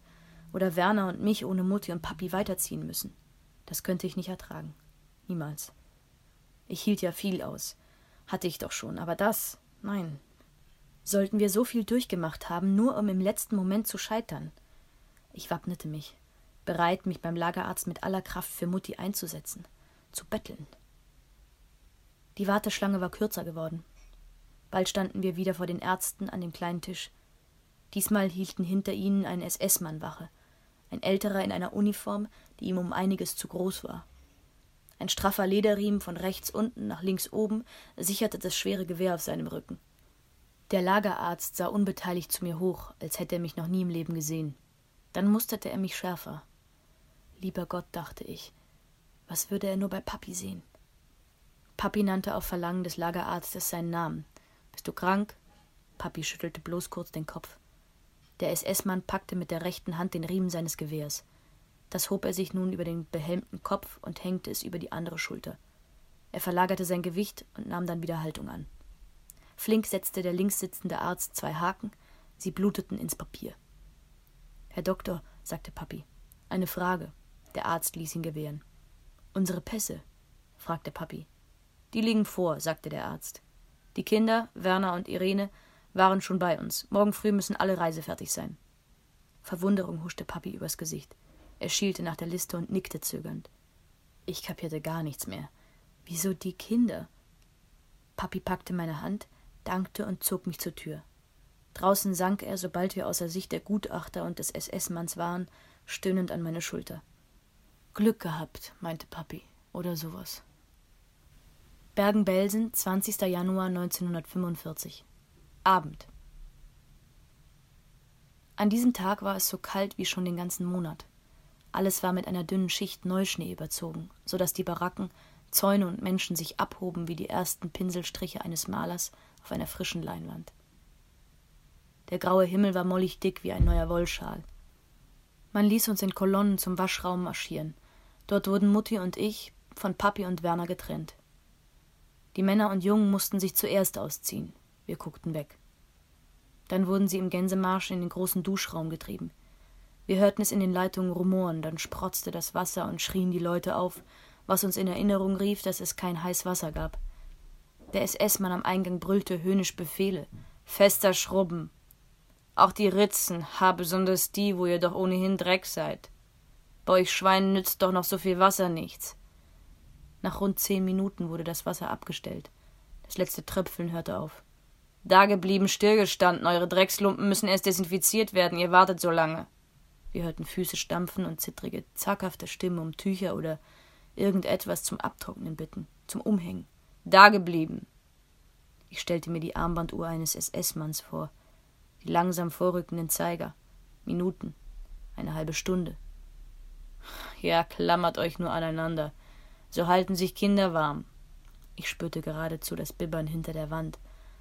oder Werner und mich ohne Mutti und Papi weiterziehen müssen. Das könnte ich nicht ertragen. Niemals. Ich hielt ja viel aus. Hatte ich doch schon, aber das, nein. Sollten wir so viel durchgemacht haben, nur um im letzten Moment zu scheitern? Ich wappnete mich, bereit, mich beim Lagerarzt mit aller Kraft für Mutti einzusetzen, zu betteln. Die Warteschlange war kürzer geworden. Bald standen wir wieder vor den Ärzten an dem kleinen Tisch. Diesmal hielten hinter ihnen ein SS-Mann Wache, ein älterer in einer Uniform, die ihm um einiges zu groß war. Ein straffer Lederriemen von rechts unten nach links oben sicherte das schwere Gewehr auf seinem Rücken. Der Lagerarzt sah unbeteiligt zu mir hoch, als hätte er mich noch nie im Leben gesehen. Dann musterte er mich schärfer. Lieber Gott, dachte ich, was würde er nur bei Papi sehen? Papi nannte auf Verlangen des Lagerarztes seinen Namen. Bist du krank? Papi schüttelte bloß kurz den Kopf. Der SS-Mann packte mit der rechten Hand den Riemen seines Gewehrs. Das hob er sich nun über den behelmten Kopf und hängte es über die andere Schulter. Er verlagerte sein Gewicht und nahm dann wieder Haltung an. Flink setzte der links sitzende Arzt zwei Haken, sie bluteten ins Papier. Herr Doktor, sagte Papi, eine Frage. Der Arzt ließ ihn gewähren. Unsere Pässe? fragte Papi. Die liegen vor, sagte der Arzt. Die Kinder, Werner und Irene, waren schon bei uns. Morgen früh müssen alle reisefertig sein. Verwunderung huschte Papi übers Gesicht. Er schielte nach der Liste und nickte zögernd. Ich kapierte gar nichts mehr. Wieso die Kinder? Papi packte meine Hand, dankte und zog mich zur Tür. Draußen sank er, sobald wir außer Sicht der Gutachter und des SS-Manns waren, stöhnend an meine Schulter. Glück gehabt, meinte Papi, oder sowas. Bergen-Belsen, 20. Januar 1945. Abend. An diesem Tag war es so kalt wie schon den ganzen Monat. Alles war mit einer dünnen Schicht Neuschnee überzogen, so dass die Baracken, Zäune und Menschen sich abhoben wie die ersten Pinselstriche eines Malers auf einer frischen Leinwand. Der graue Himmel war mollig dick wie ein neuer Wollschal. Man ließ uns in Kolonnen zum Waschraum marschieren. Dort wurden Mutti und ich von Papi und Werner getrennt. Die Männer und Jungen mussten sich zuerst ausziehen. Wir guckten weg. Dann wurden sie im Gänsemarsch in den großen Duschraum getrieben. Wir hörten es in den Leitungen rumoren, dann sprotzte das Wasser und schrien die Leute auf, was uns in Erinnerung rief, dass es kein heiß Wasser gab. Der SS-Mann am Eingang brüllte höhnisch Befehle. Fester Schrubben. Auch die Ritzen, ha besonders die, wo ihr doch ohnehin Dreck seid. Bei euch Schweinen nützt doch noch so viel Wasser nichts. Nach rund zehn Minuten wurde das Wasser abgestellt. Das letzte Tröpfeln hörte auf. Dageblieben, stillgestanden, eure Dreckslumpen müssen erst desinfiziert werden, ihr wartet so lange. Wir hörten Füße stampfen und zittrige, zaghafte Stimmen um Tücher oder irgendetwas zum Abtrocknen bitten, zum Umhängen. Dageblieben. Ich stellte mir die Armbanduhr eines SS-Manns vor, die langsam vorrückenden Zeiger. Minuten, eine halbe Stunde. Ja, klammert euch nur aneinander. So halten sich Kinder warm. Ich spürte geradezu das Bibbern hinter der Wand,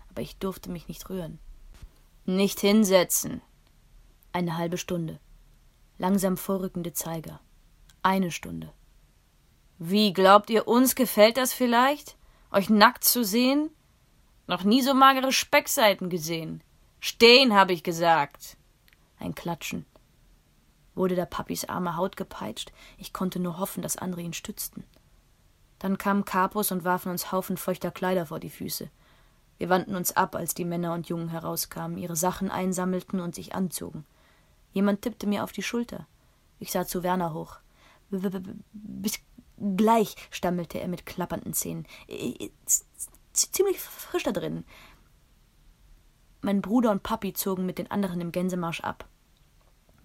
aber ich durfte mich nicht rühren. Nicht hinsetzen. Eine halbe Stunde. Langsam vorrückende Zeiger. Eine Stunde. Wie glaubt ihr, uns gefällt das vielleicht? Euch nackt zu sehen? Noch nie so magere Speckseiten gesehen. Stehen, habe ich gesagt. Ein Klatschen. Wurde der Papis arme Haut gepeitscht? Ich konnte nur hoffen, dass andere ihn stützten. Dann kamen Kapus und warfen uns Haufen feuchter Kleider vor die Füße. Wir wandten uns ab, als die Männer und Jungen herauskamen, ihre Sachen einsammelten und sich anzogen. Jemand tippte mir auf die Schulter. Ich sah zu Werner hoch. Bis gleich, stammelte er mit klappernden Zähnen. Ziemlich frisch da drin. Mein Bruder und Papi zogen mit den anderen im Gänsemarsch ab.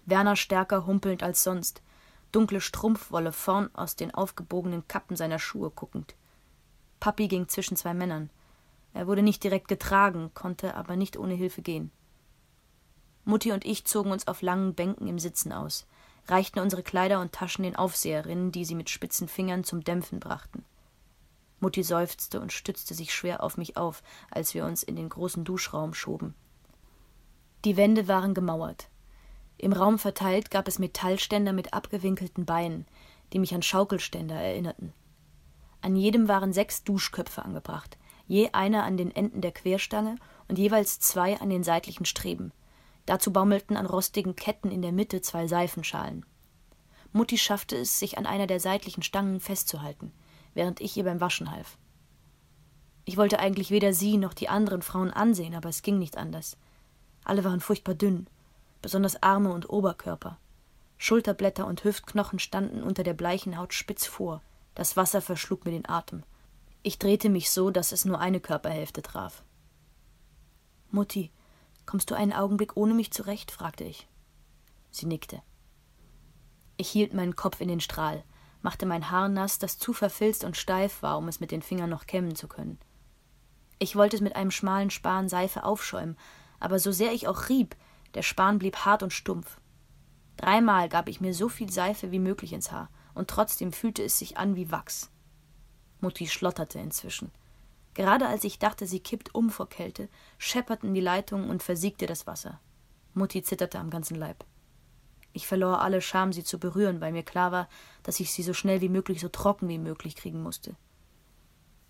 Werner stärker humpelnd als sonst, dunkle Strumpfwolle vorn aus den aufgebogenen Kappen seiner Schuhe guckend. Papi ging zwischen zwei Männern. Er wurde nicht direkt getragen, konnte aber nicht ohne Hilfe gehen. Mutti und ich zogen uns auf langen Bänken im Sitzen aus, reichten unsere Kleider und Taschen den Aufseherinnen, die sie mit spitzen Fingern zum Dämpfen brachten. Mutti seufzte und stützte sich schwer auf mich auf, als wir uns in den großen Duschraum schoben. Die Wände waren gemauert. Im Raum verteilt gab es Metallständer mit abgewinkelten Beinen, die mich an Schaukelständer erinnerten. An jedem waren sechs Duschköpfe angebracht, je einer an den Enden der Querstange und jeweils zwei an den seitlichen Streben. Dazu baumelten an rostigen Ketten in der Mitte zwei Seifenschalen. Mutti schaffte es, sich an einer der seitlichen Stangen festzuhalten, während ich ihr beim Waschen half. Ich wollte eigentlich weder sie noch die anderen Frauen ansehen, aber es ging nicht anders. Alle waren furchtbar dünn, besonders Arme und Oberkörper. Schulterblätter und Hüftknochen standen unter der bleichen Haut spitz vor. Das Wasser verschlug mir den Atem. Ich drehte mich so, dass es nur eine Körperhälfte traf. Mutti, kommst du einen Augenblick ohne mich zurecht? fragte ich. Sie nickte. Ich hielt meinen Kopf in den Strahl, machte mein Haar nass, das zu verfilzt und steif war, um es mit den Fingern noch kämmen zu können. Ich wollte es mit einem schmalen Span Seife aufschäumen, aber so sehr ich auch rieb, der Span blieb hart und stumpf. Dreimal gab ich mir so viel Seife wie möglich ins Haar, und trotzdem fühlte es sich an wie Wachs. Mutti schlotterte inzwischen. Gerade als ich dachte, sie kippt um vor Kälte, schepperten die Leitungen und versiegte das Wasser. Mutti zitterte am ganzen Leib. Ich verlor alle Scham, sie zu berühren, weil mir klar war, dass ich sie so schnell wie möglich so trocken wie möglich kriegen musste.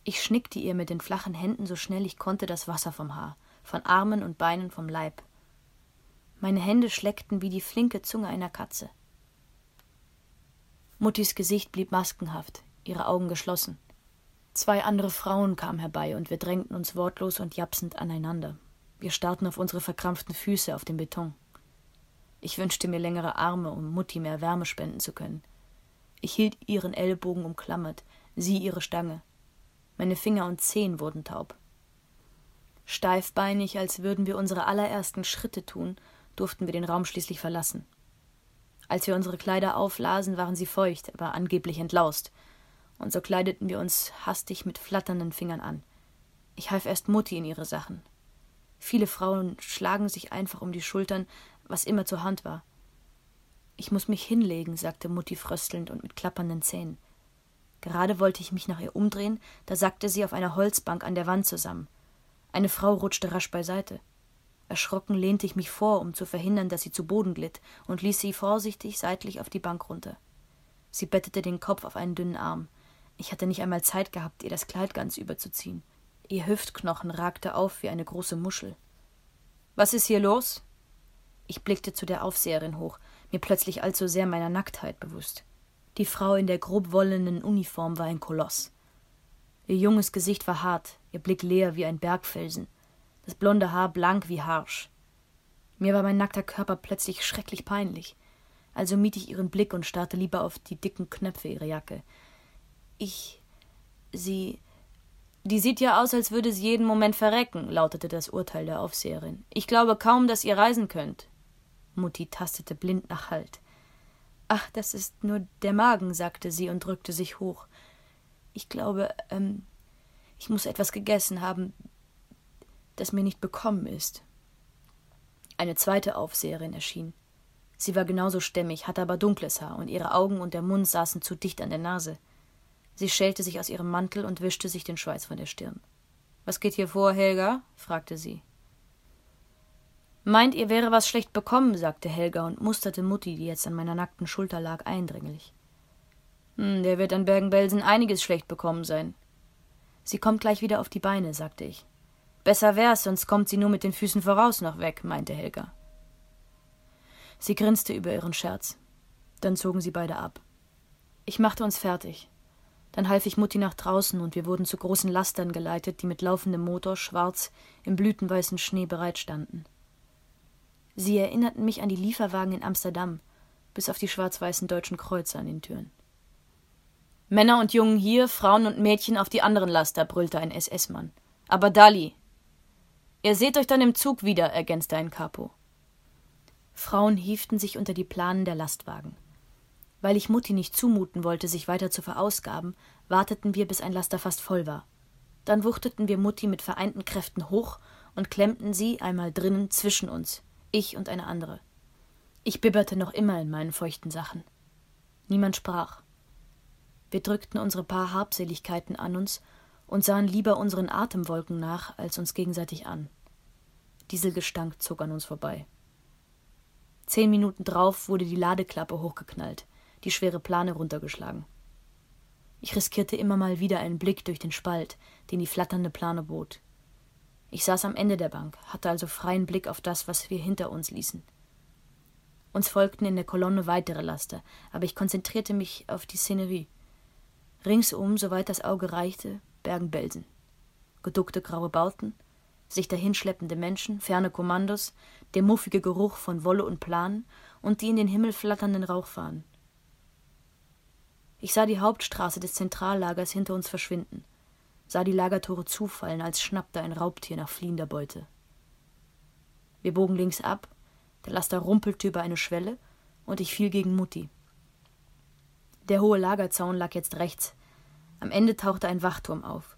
Ich schnickte ihr mit den flachen Händen so schnell ich konnte das Wasser vom Haar, von Armen und Beinen vom Leib. Meine Hände schleckten wie die flinke Zunge einer Katze. Muttis Gesicht blieb maskenhaft, ihre Augen geschlossen. Zwei andere Frauen kamen herbei und wir drängten uns wortlos und japsend aneinander. Wir starrten auf unsere verkrampften Füße auf den Beton. Ich wünschte mir längere Arme, um Mutti mehr Wärme spenden zu können. Ich hielt ihren Ellbogen umklammert, sie ihre Stange. Meine Finger und Zehen wurden taub. Steifbeinig, als würden wir unsere allerersten Schritte tun, durften wir den Raum schließlich verlassen. Als wir unsere Kleider auflasen, waren sie feucht, aber angeblich entlaust, und so kleideten wir uns hastig mit flatternden Fingern an. Ich half erst Mutti in ihre Sachen. Viele Frauen schlagen sich einfach um die Schultern, was immer zur Hand war. Ich muss mich hinlegen, sagte Mutti fröstelnd und mit klappernden Zähnen. Gerade wollte ich mich nach ihr umdrehen, da sackte sie auf einer Holzbank an der Wand zusammen. Eine Frau rutschte rasch beiseite. Erschrocken lehnte ich mich vor, um zu verhindern, dass sie zu Boden glitt, und ließ sie vorsichtig seitlich auf die Bank runter. Sie bettete den Kopf auf einen dünnen Arm. Ich hatte nicht einmal Zeit gehabt, ihr das Kleid ganz überzuziehen. Ihr Hüftknochen ragte auf wie eine große Muschel. Was ist hier los? Ich blickte zu der Aufseherin hoch, mir plötzlich allzu sehr meiner Nacktheit bewusst. Die Frau in der grobwollenen Uniform war ein Koloss. Ihr junges Gesicht war hart, ihr Blick leer wie ein Bergfelsen das blonde Haar blank wie Harsch. Mir war mein nackter Körper plötzlich schrecklich peinlich, also mied ich ihren Blick und starrte lieber auf die dicken Knöpfe ihrer Jacke. Ich. Sie. Die sieht ja aus, als würde sie jeden Moment verrecken, lautete das Urteil der Aufseherin. Ich glaube kaum, dass ihr reisen könnt. Mutti tastete blind nach Halt. Ach, das ist nur der Magen, sagte sie und drückte sich hoch. Ich glaube, ähm, ich muss etwas gegessen haben, das mir nicht bekommen ist. Eine zweite Aufseherin erschien. Sie war genauso stämmig, hatte aber dunkles Haar, und ihre Augen und der Mund saßen zu dicht an der Nase. Sie schälte sich aus ihrem Mantel und wischte sich den Schweiß von der Stirn. Was geht hier vor, Helga? fragte sie. Meint, ihr wäre was schlecht bekommen, sagte Helga und musterte Mutti, die jetzt an meiner nackten Schulter lag, eindringlich. Hm, der wird an Bergen-Belsen einiges schlecht bekommen sein. Sie kommt gleich wieder auf die Beine, sagte ich. Besser wär's, sonst kommt sie nur mit den Füßen voraus noch weg, meinte Helga. Sie grinste über ihren Scherz. Dann zogen sie beide ab. Ich machte uns fertig. Dann half ich Mutti nach draußen und wir wurden zu großen Lastern geleitet, die mit laufendem Motor schwarz im blütenweißen Schnee bereitstanden. Sie erinnerten mich an die Lieferwagen in Amsterdam, bis auf die schwarz-weißen deutschen Kreuze an den Türen. Männer und Jungen hier, Frauen und Mädchen auf die anderen Laster, brüllte ein SS-Mann. Aber Dali. Ihr seht euch dann im Zug wieder, ergänzte ein Capo. Frauen hieften sich unter die Planen der Lastwagen. Weil ich Mutti nicht zumuten wollte, sich weiter zu verausgaben, warteten wir, bis ein Laster fast voll war. Dann wuchteten wir Mutti mit vereinten Kräften hoch und klemmten sie einmal drinnen zwischen uns, ich und eine andere. Ich bibberte noch immer in meinen feuchten Sachen. Niemand sprach. Wir drückten unsere paar Habseligkeiten an uns und sahen lieber unseren Atemwolken nach, als uns gegenseitig an. Dieselgestank zog an uns vorbei. Zehn Minuten drauf wurde die Ladeklappe hochgeknallt die schwere Plane runtergeschlagen. Ich riskierte immer mal wieder einen Blick durch den Spalt, den die flatternde Plane bot. Ich saß am Ende der Bank, hatte also freien Blick auf das, was wir hinter uns ließen. Uns folgten in der Kolonne weitere Laster, aber ich konzentrierte mich auf die Szenerie. Ringsum, soweit das Auge reichte, Bergen-Belsen. Geduckte graue Bauten, sich dahinschleppende Menschen, ferne Kommandos, der muffige Geruch von Wolle und Plan und die in den Himmel flatternden Rauchfahnen. Ich sah die Hauptstraße des Zentrallagers hinter uns verschwinden, sah die Lagertore zufallen, als schnappte ein Raubtier nach fliehender Beute. Wir bogen links ab, der Laster rumpelte über eine Schwelle und ich fiel gegen Mutti. Der hohe Lagerzaun lag jetzt rechts. Am Ende tauchte ein Wachturm auf.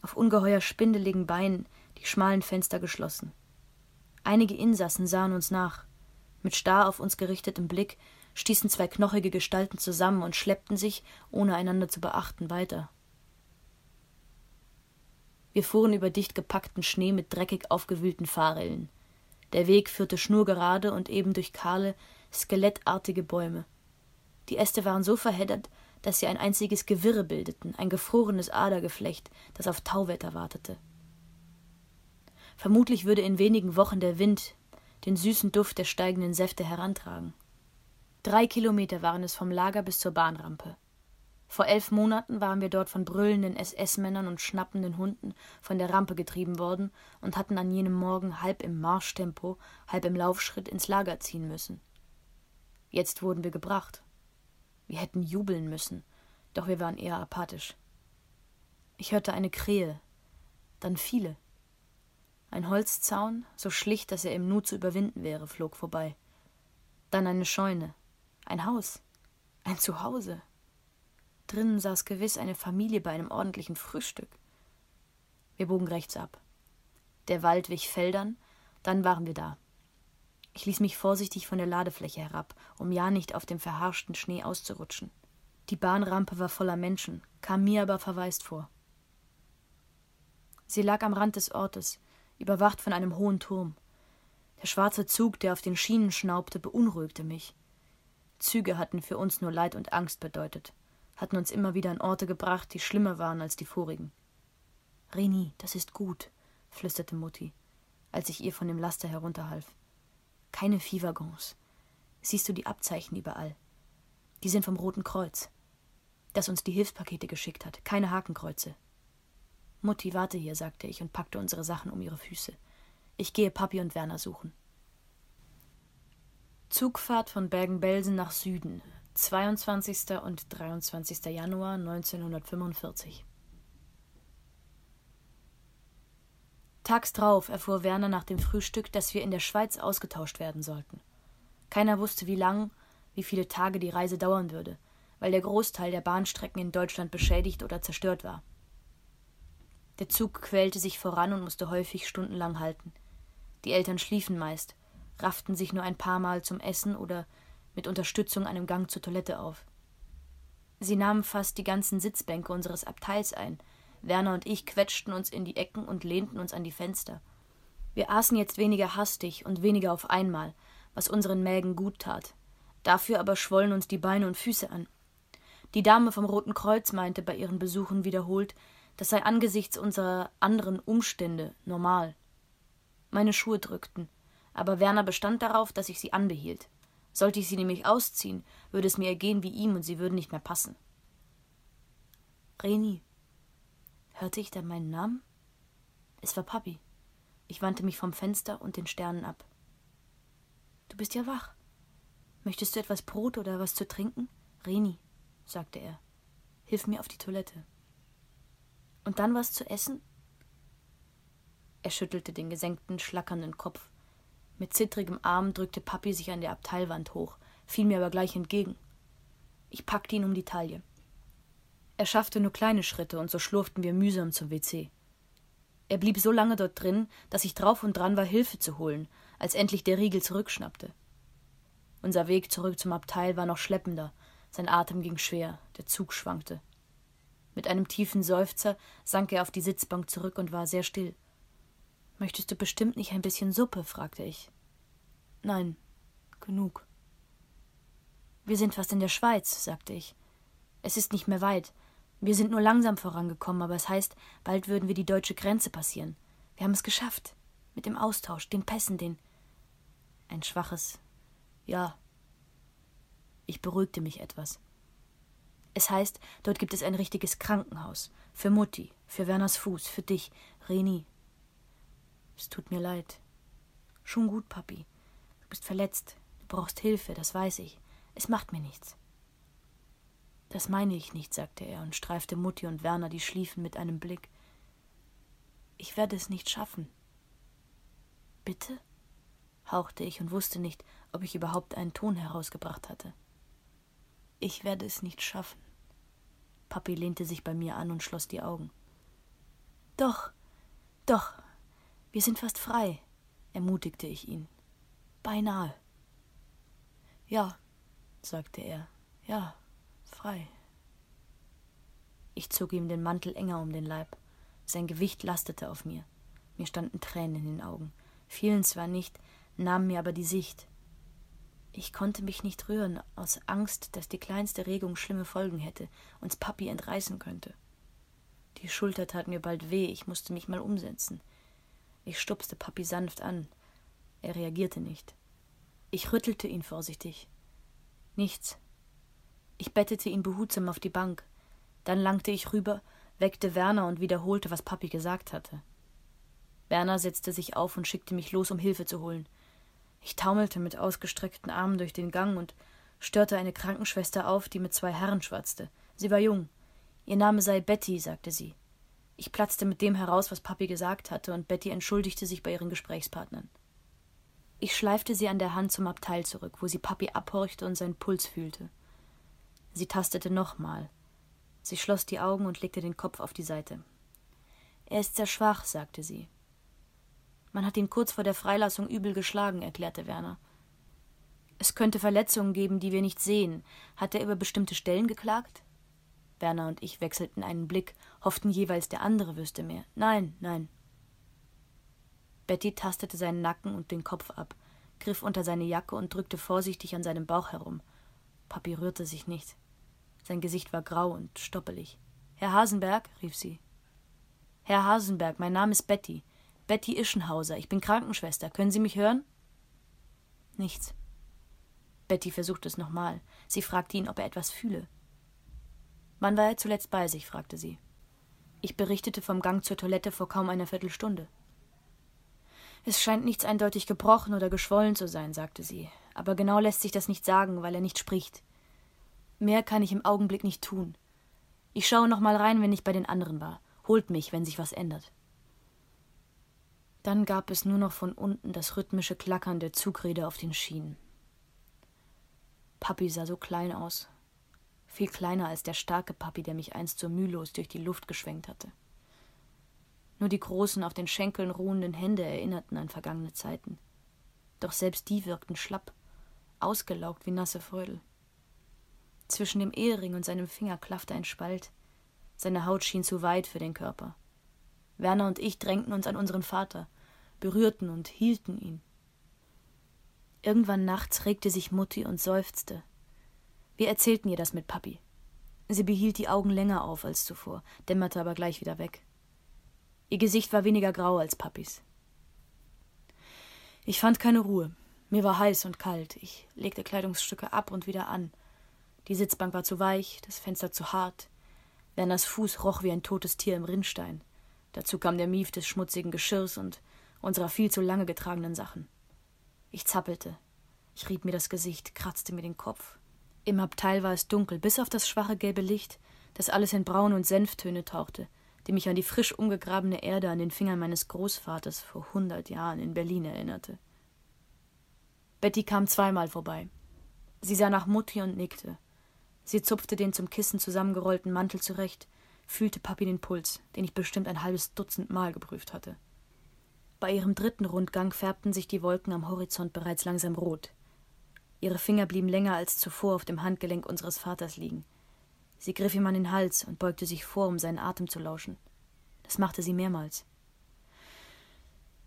Auf ungeheuer spindeligen Beinen, die schmalen Fenster geschlossen. Einige Insassen sahen uns nach. Mit starr auf uns gerichtetem Blick stießen zwei knochige Gestalten zusammen und schleppten sich, ohne einander zu beachten, weiter. Wir fuhren über dicht gepackten Schnee mit dreckig aufgewühlten Fahrrillen. Der Weg führte schnurgerade und eben durch kahle, skelettartige Bäume. Die Äste waren so verheddert, dass sie ein einziges Gewirre bildeten, ein gefrorenes Adergeflecht, das auf Tauwetter wartete. Vermutlich würde in wenigen Wochen der Wind den süßen Duft der steigenden Säfte herantragen. Drei Kilometer waren es vom Lager bis zur Bahnrampe. Vor elf Monaten waren wir dort von brüllenden SS-Männern und schnappenden Hunden von der Rampe getrieben worden und hatten an jenem Morgen halb im Marschtempo, halb im Laufschritt ins Lager ziehen müssen. Jetzt wurden wir gebracht. Wir hätten jubeln müssen, doch wir waren eher apathisch. Ich hörte eine Krähe, dann viele. Ein Holzzaun, so schlicht, dass er im Nu zu überwinden wäre, flog vorbei. Dann eine Scheune, ein Haus. Ein Zuhause. Drinnen saß gewiss eine Familie bei einem ordentlichen Frühstück. Wir bogen rechts ab. Der Wald wich Feldern, dann waren wir da. Ich ließ mich vorsichtig von der Ladefläche herab, um ja nicht auf dem verharschten Schnee auszurutschen. Die Bahnrampe war voller Menschen, kam mir aber verwaist vor. Sie lag am Rand des Ortes, überwacht von einem hohen Turm. Der schwarze Zug, der auf den Schienen schnaubte, beunruhigte mich. Züge hatten für uns nur Leid und Angst bedeutet, hatten uns immer wieder an Orte gebracht, die schlimmer waren als die vorigen. Reni, das ist gut, flüsterte Mutti, als ich ihr von dem Laster herunterhalf. Keine Viehwaggons. Siehst du die Abzeichen überall? Die sind vom Roten Kreuz, das uns die Hilfspakete geschickt hat, keine Hakenkreuze. Mutti, warte hier, sagte ich und packte unsere Sachen um ihre Füße. Ich gehe Papi und Werner suchen. Zugfahrt von Bergen-Belsen nach Süden, 22. und 23. Januar 1945. Tags drauf erfuhr Werner nach dem Frühstück, dass wir in der Schweiz ausgetauscht werden sollten. Keiner wusste, wie lang, wie viele Tage die Reise dauern würde, weil der Großteil der Bahnstrecken in Deutschland beschädigt oder zerstört war. Der Zug quälte sich voran und musste häufig stundenlang halten. Die Eltern schliefen meist, rafften sich nur ein paar Mal zum Essen oder mit Unterstützung einem Gang zur Toilette auf. Sie nahmen fast die ganzen Sitzbänke unseres Abteils ein. Werner und ich quetschten uns in die Ecken und lehnten uns an die Fenster. Wir aßen jetzt weniger hastig und weniger auf einmal, was unseren Mägen gut tat. Dafür aber schwollen uns die Beine und Füße an. Die Dame vom Roten Kreuz meinte bei ihren Besuchen wiederholt, das sei angesichts unserer anderen Umstände normal. Meine Schuhe drückten, aber Werner bestand darauf, dass ich sie anbehielt. Sollte ich sie nämlich ausziehen, würde es mir ergehen wie ihm und sie würden nicht mehr passen. Reni. Hörte ich dann meinen Namen? Es war Papi. Ich wandte mich vom Fenster und den Sternen ab. Du bist ja wach. Möchtest du etwas Brot oder was zu trinken? Reni, sagte er. Hilf mir auf die Toilette. Und dann was zu essen? Er schüttelte den gesenkten, schlackernden Kopf. Mit zittrigem Arm drückte Papi sich an der Abteilwand hoch, fiel mir aber gleich entgegen. Ich packte ihn um die Taille. Er schaffte nur kleine Schritte, und so schlurften wir mühsam zum WC. Er blieb so lange dort drin, dass ich drauf und dran war, Hilfe zu holen, als endlich der Riegel zurückschnappte. Unser Weg zurück zum Abteil war noch schleppender, sein Atem ging schwer, der Zug schwankte. Mit einem tiefen Seufzer sank er auf die Sitzbank zurück und war sehr still. Möchtest du bestimmt nicht ein bisschen Suppe? fragte ich. Nein, genug. Wir sind fast in der Schweiz, sagte ich. Es ist nicht mehr weit. Wir sind nur langsam vorangekommen, aber es heißt, bald würden wir die deutsche Grenze passieren. Wir haben es geschafft. Mit dem Austausch, den Pässen, den. Ein schwaches Ja. Ich beruhigte mich etwas. Es heißt, dort gibt es ein richtiges Krankenhaus. Für Mutti, für Werners Fuß, für dich, Reni, es tut mir leid. Schon gut, Papi. Du bist verletzt. Du brauchst Hilfe, das weiß ich. Es macht mir nichts. Das meine ich nicht, sagte er und streifte Mutti und Werner, die schliefen, mit einem Blick. Ich werde es nicht schaffen. Bitte? hauchte ich und wusste nicht, ob ich überhaupt einen Ton herausgebracht hatte. Ich werde es nicht schaffen. Papi lehnte sich bei mir an und schloss die Augen. Doch, doch, wir sind fast frei, ermutigte ich ihn. Beinahe. Ja, sagte er, ja, frei. Ich zog ihm den Mantel enger um den Leib. Sein Gewicht lastete auf mir. Mir standen Tränen in den Augen, fielen zwar nicht, nahmen mir aber die Sicht. Ich konnte mich nicht rühren, aus Angst, dass die kleinste Regung schlimme Folgen hätte, uns Papi entreißen könnte. Die Schulter tat mir bald weh, ich musste mich mal umsetzen. Ich stupste Papi sanft an. Er reagierte nicht. Ich rüttelte ihn vorsichtig. Nichts. Ich bettete ihn behutsam auf die Bank. Dann langte ich rüber, weckte Werner und wiederholte, was Papi gesagt hatte. Werner setzte sich auf und schickte mich los, um Hilfe zu holen. Ich taumelte mit ausgestreckten Armen durch den Gang und störte eine Krankenschwester auf, die mit zwei Herren schwatzte. Sie war jung. Ihr Name sei Betty, sagte sie. Ich platzte mit dem heraus, was Papi gesagt hatte, und Betty entschuldigte sich bei ihren Gesprächspartnern. Ich schleifte sie an der Hand zum Abteil zurück, wo sie Papi abhorchte und seinen Puls fühlte. Sie tastete nochmal. Sie schloss die Augen und legte den Kopf auf die Seite. Er ist sehr schwach, sagte sie. Man hat ihn kurz vor der Freilassung übel geschlagen, erklärte Werner. Es könnte Verletzungen geben, die wir nicht sehen. Hat er über bestimmte Stellen geklagt? Werner und ich wechselten einen Blick, hofften jeweils, der andere wüsste mehr. Nein, nein. Betty tastete seinen Nacken und den Kopf ab, griff unter seine Jacke und drückte vorsichtig an seinem Bauch herum. Papi rührte sich nicht. Sein Gesicht war grau und stoppelig. Herr Hasenberg, rief sie. Herr Hasenberg, mein Name ist Betty. Betty Ischenhauser. Ich bin Krankenschwester. Können Sie mich hören? Nichts. Betty versuchte es nochmal. Sie fragte ihn, ob er etwas fühle. Wann war er zuletzt bei sich? fragte sie. Ich berichtete vom Gang zur Toilette vor kaum einer Viertelstunde. Es scheint nichts eindeutig gebrochen oder geschwollen zu sein, sagte sie, aber genau lässt sich das nicht sagen, weil er nicht spricht. Mehr kann ich im Augenblick nicht tun. Ich schaue noch mal rein, wenn ich bei den anderen war. Holt mich, wenn sich was ändert. Dann gab es nur noch von unten das rhythmische Klackern der Zugräder auf den Schienen. Papi sah so klein aus. Viel kleiner als der starke Papi, der mich einst so mühelos durch die Luft geschwenkt hatte. Nur die großen, auf den Schenkeln ruhenden Hände erinnerten an vergangene Zeiten. Doch selbst die wirkten schlapp, ausgelaugt wie nasse Frödel. Zwischen dem Ehering und seinem Finger klaffte ein Spalt. Seine Haut schien zu weit für den Körper. Werner und ich drängten uns an unseren Vater, berührten und hielten ihn. Irgendwann nachts regte sich Mutti und seufzte. Wir erzählten ihr das mit Papi. Sie behielt die Augen länger auf als zuvor, dämmerte aber gleich wieder weg. Ihr Gesicht war weniger grau als Papis. Ich fand keine Ruhe. Mir war heiß und kalt. Ich legte Kleidungsstücke ab und wieder an. Die Sitzbank war zu weich, das Fenster zu hart. Werners Fuß roch wie ein totes Tier im Rinnstein. Dazu kam der Mief des schmutzigen Geschirrs und unserer viel zu lange getragenen Sachen. Ich zappelte. Ich rieb mir das Gesicht, kratzte mir den Kopf. Im Abteil war es dunkel, bis auf das schwache gelbe Licht, das alles in Braun und Senftöne tauchte, die mich an die frisch umgegrabene Erde an den Fingern meines Großvaters vor hundert Jahren in Berlin erinnerte. Betty kam zweimal vorbei. Sie sah nach Mutti und nickte. Sie zupfte den zum Kissen zusammengerollten Mantel zurecht, fühlte Papi den Puls, den ich bestimmt ein halbes Dutzend Mal geprüft hatte. Bei ihrem dritten Rundgang färbten sich die Wolken am Horizont bereits langsam rot. Ihre Finger blieben länger als zuvor auf dem Handgelenk unseres Vaters liegen. Sie griff ihm an den Hals und beugte sich vor, um seinen Atem zu lauschen. Das machte sie mehrmals.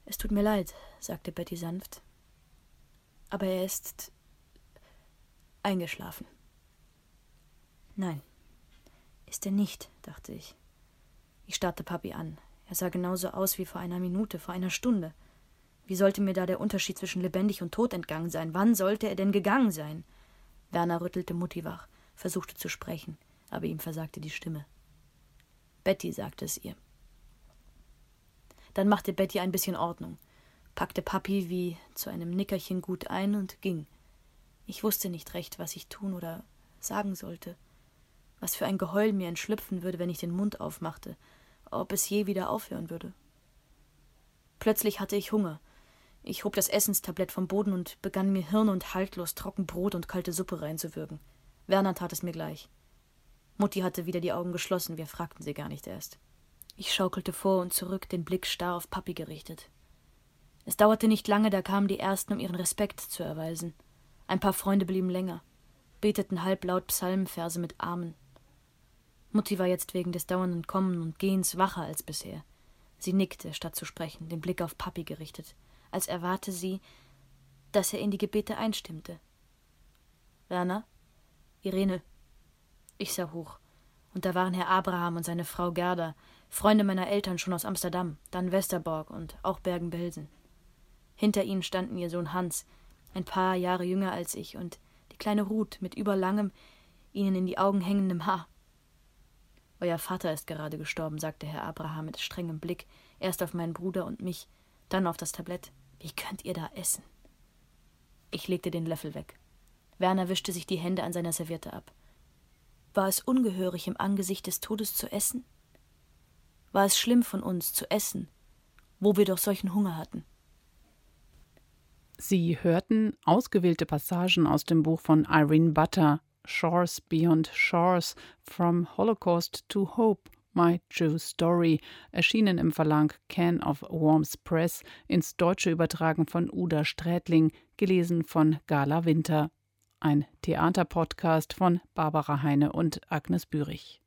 Es tut mir leid, sagte Betty sanft. Aber er ist eingeschlafen. Nein, ist er nicht, dachte ich. Ich starrte Papi an. Er sah genauso aus wie vor einer Minute, vor einer Stunde. Wie sollte mir da der Unterschied zwischen lebendig und tot entgangen sein? Wann sollte er denn gegangen sein? Werner rüttelte Mutti wach, versuchte zu sprechen, aber ihm versagte die Stimme. Betty sagte es ihr. Dann machte Betty ein bisschen Ordnung, packte Papi wie zu einem Nickerchen gut ein und ging. Ich wusste nicht recht, was ich tun oder sagen sollte was für ein Geheul mir entschlüpfen würde, wenn ich den Mund aufmachte, ob es je wieder aufhören würde. Plötzlich hatte ich Hunger. Ich hob das Essenstablett vom Boden und begann mir hirn- und haltlos trocken Brot und kalte Suppe reinzuwürgen. Werner tat es mir gleich. Mutti hatte wieder die Augen geschlossen, wir fragten sie gar nicht erst. Ich schaukelte vor und zurück, den Blick starr auf Papi gerichtet. Es dauerte nicht lange, da kamen die Ersten, um ihren Respekt zu erweisen. Ein paar Freunde blieben länger, beteten halblaut Psalmenverse mit Armen. Mutti war jetzt wegen des dauernden Kommen und Gehens wacher als bisher. Sie nickte, statt zu sprechen, den Blick auf Papi gerichtet, als erwarte sie, dass er in die Gebete einstimmte. Werner? Irene? Ich sah hoch. Und da waren Herr Abraham und seine Frau Gerda, Freunde meiner Eltern schon aus Amsterdam, dann Westerborg und auch Bergen-Belsen. Hinter ihnen standen ihr Sohn Hans, ein paar Jahre jünger als ich, und die kleine Ruth mit überlangem, ihnen in die Augen hängendem Haar. Euer Vater ist gerade gestorben, sagte Herr Abraham mit strengem Blick, erst auf meinen Bruder und mich, dann auf das Tablett. Wie könnt ihr da essen? Ich legte den Löffel weg. Werner wischte sich die Hände an seiner Serviette ab. War es ungehörig, im Angesicht des Todes zu essen? War es schlimm von uns zu essen, wo wir doch solchen Hunger hatten? Sie hörten ausgewählte Passagen aus dem Buch von Irene Butter Shores Beyond Shores From Holocaust to Hope My True Story, erschienen im Verlag Can of Worms Press, ins Deutsche übertragen von Uda Strätling, gelesen von Gala Winter. Ein Theaterpodcast von Barbara Heine und Agnes Bürich.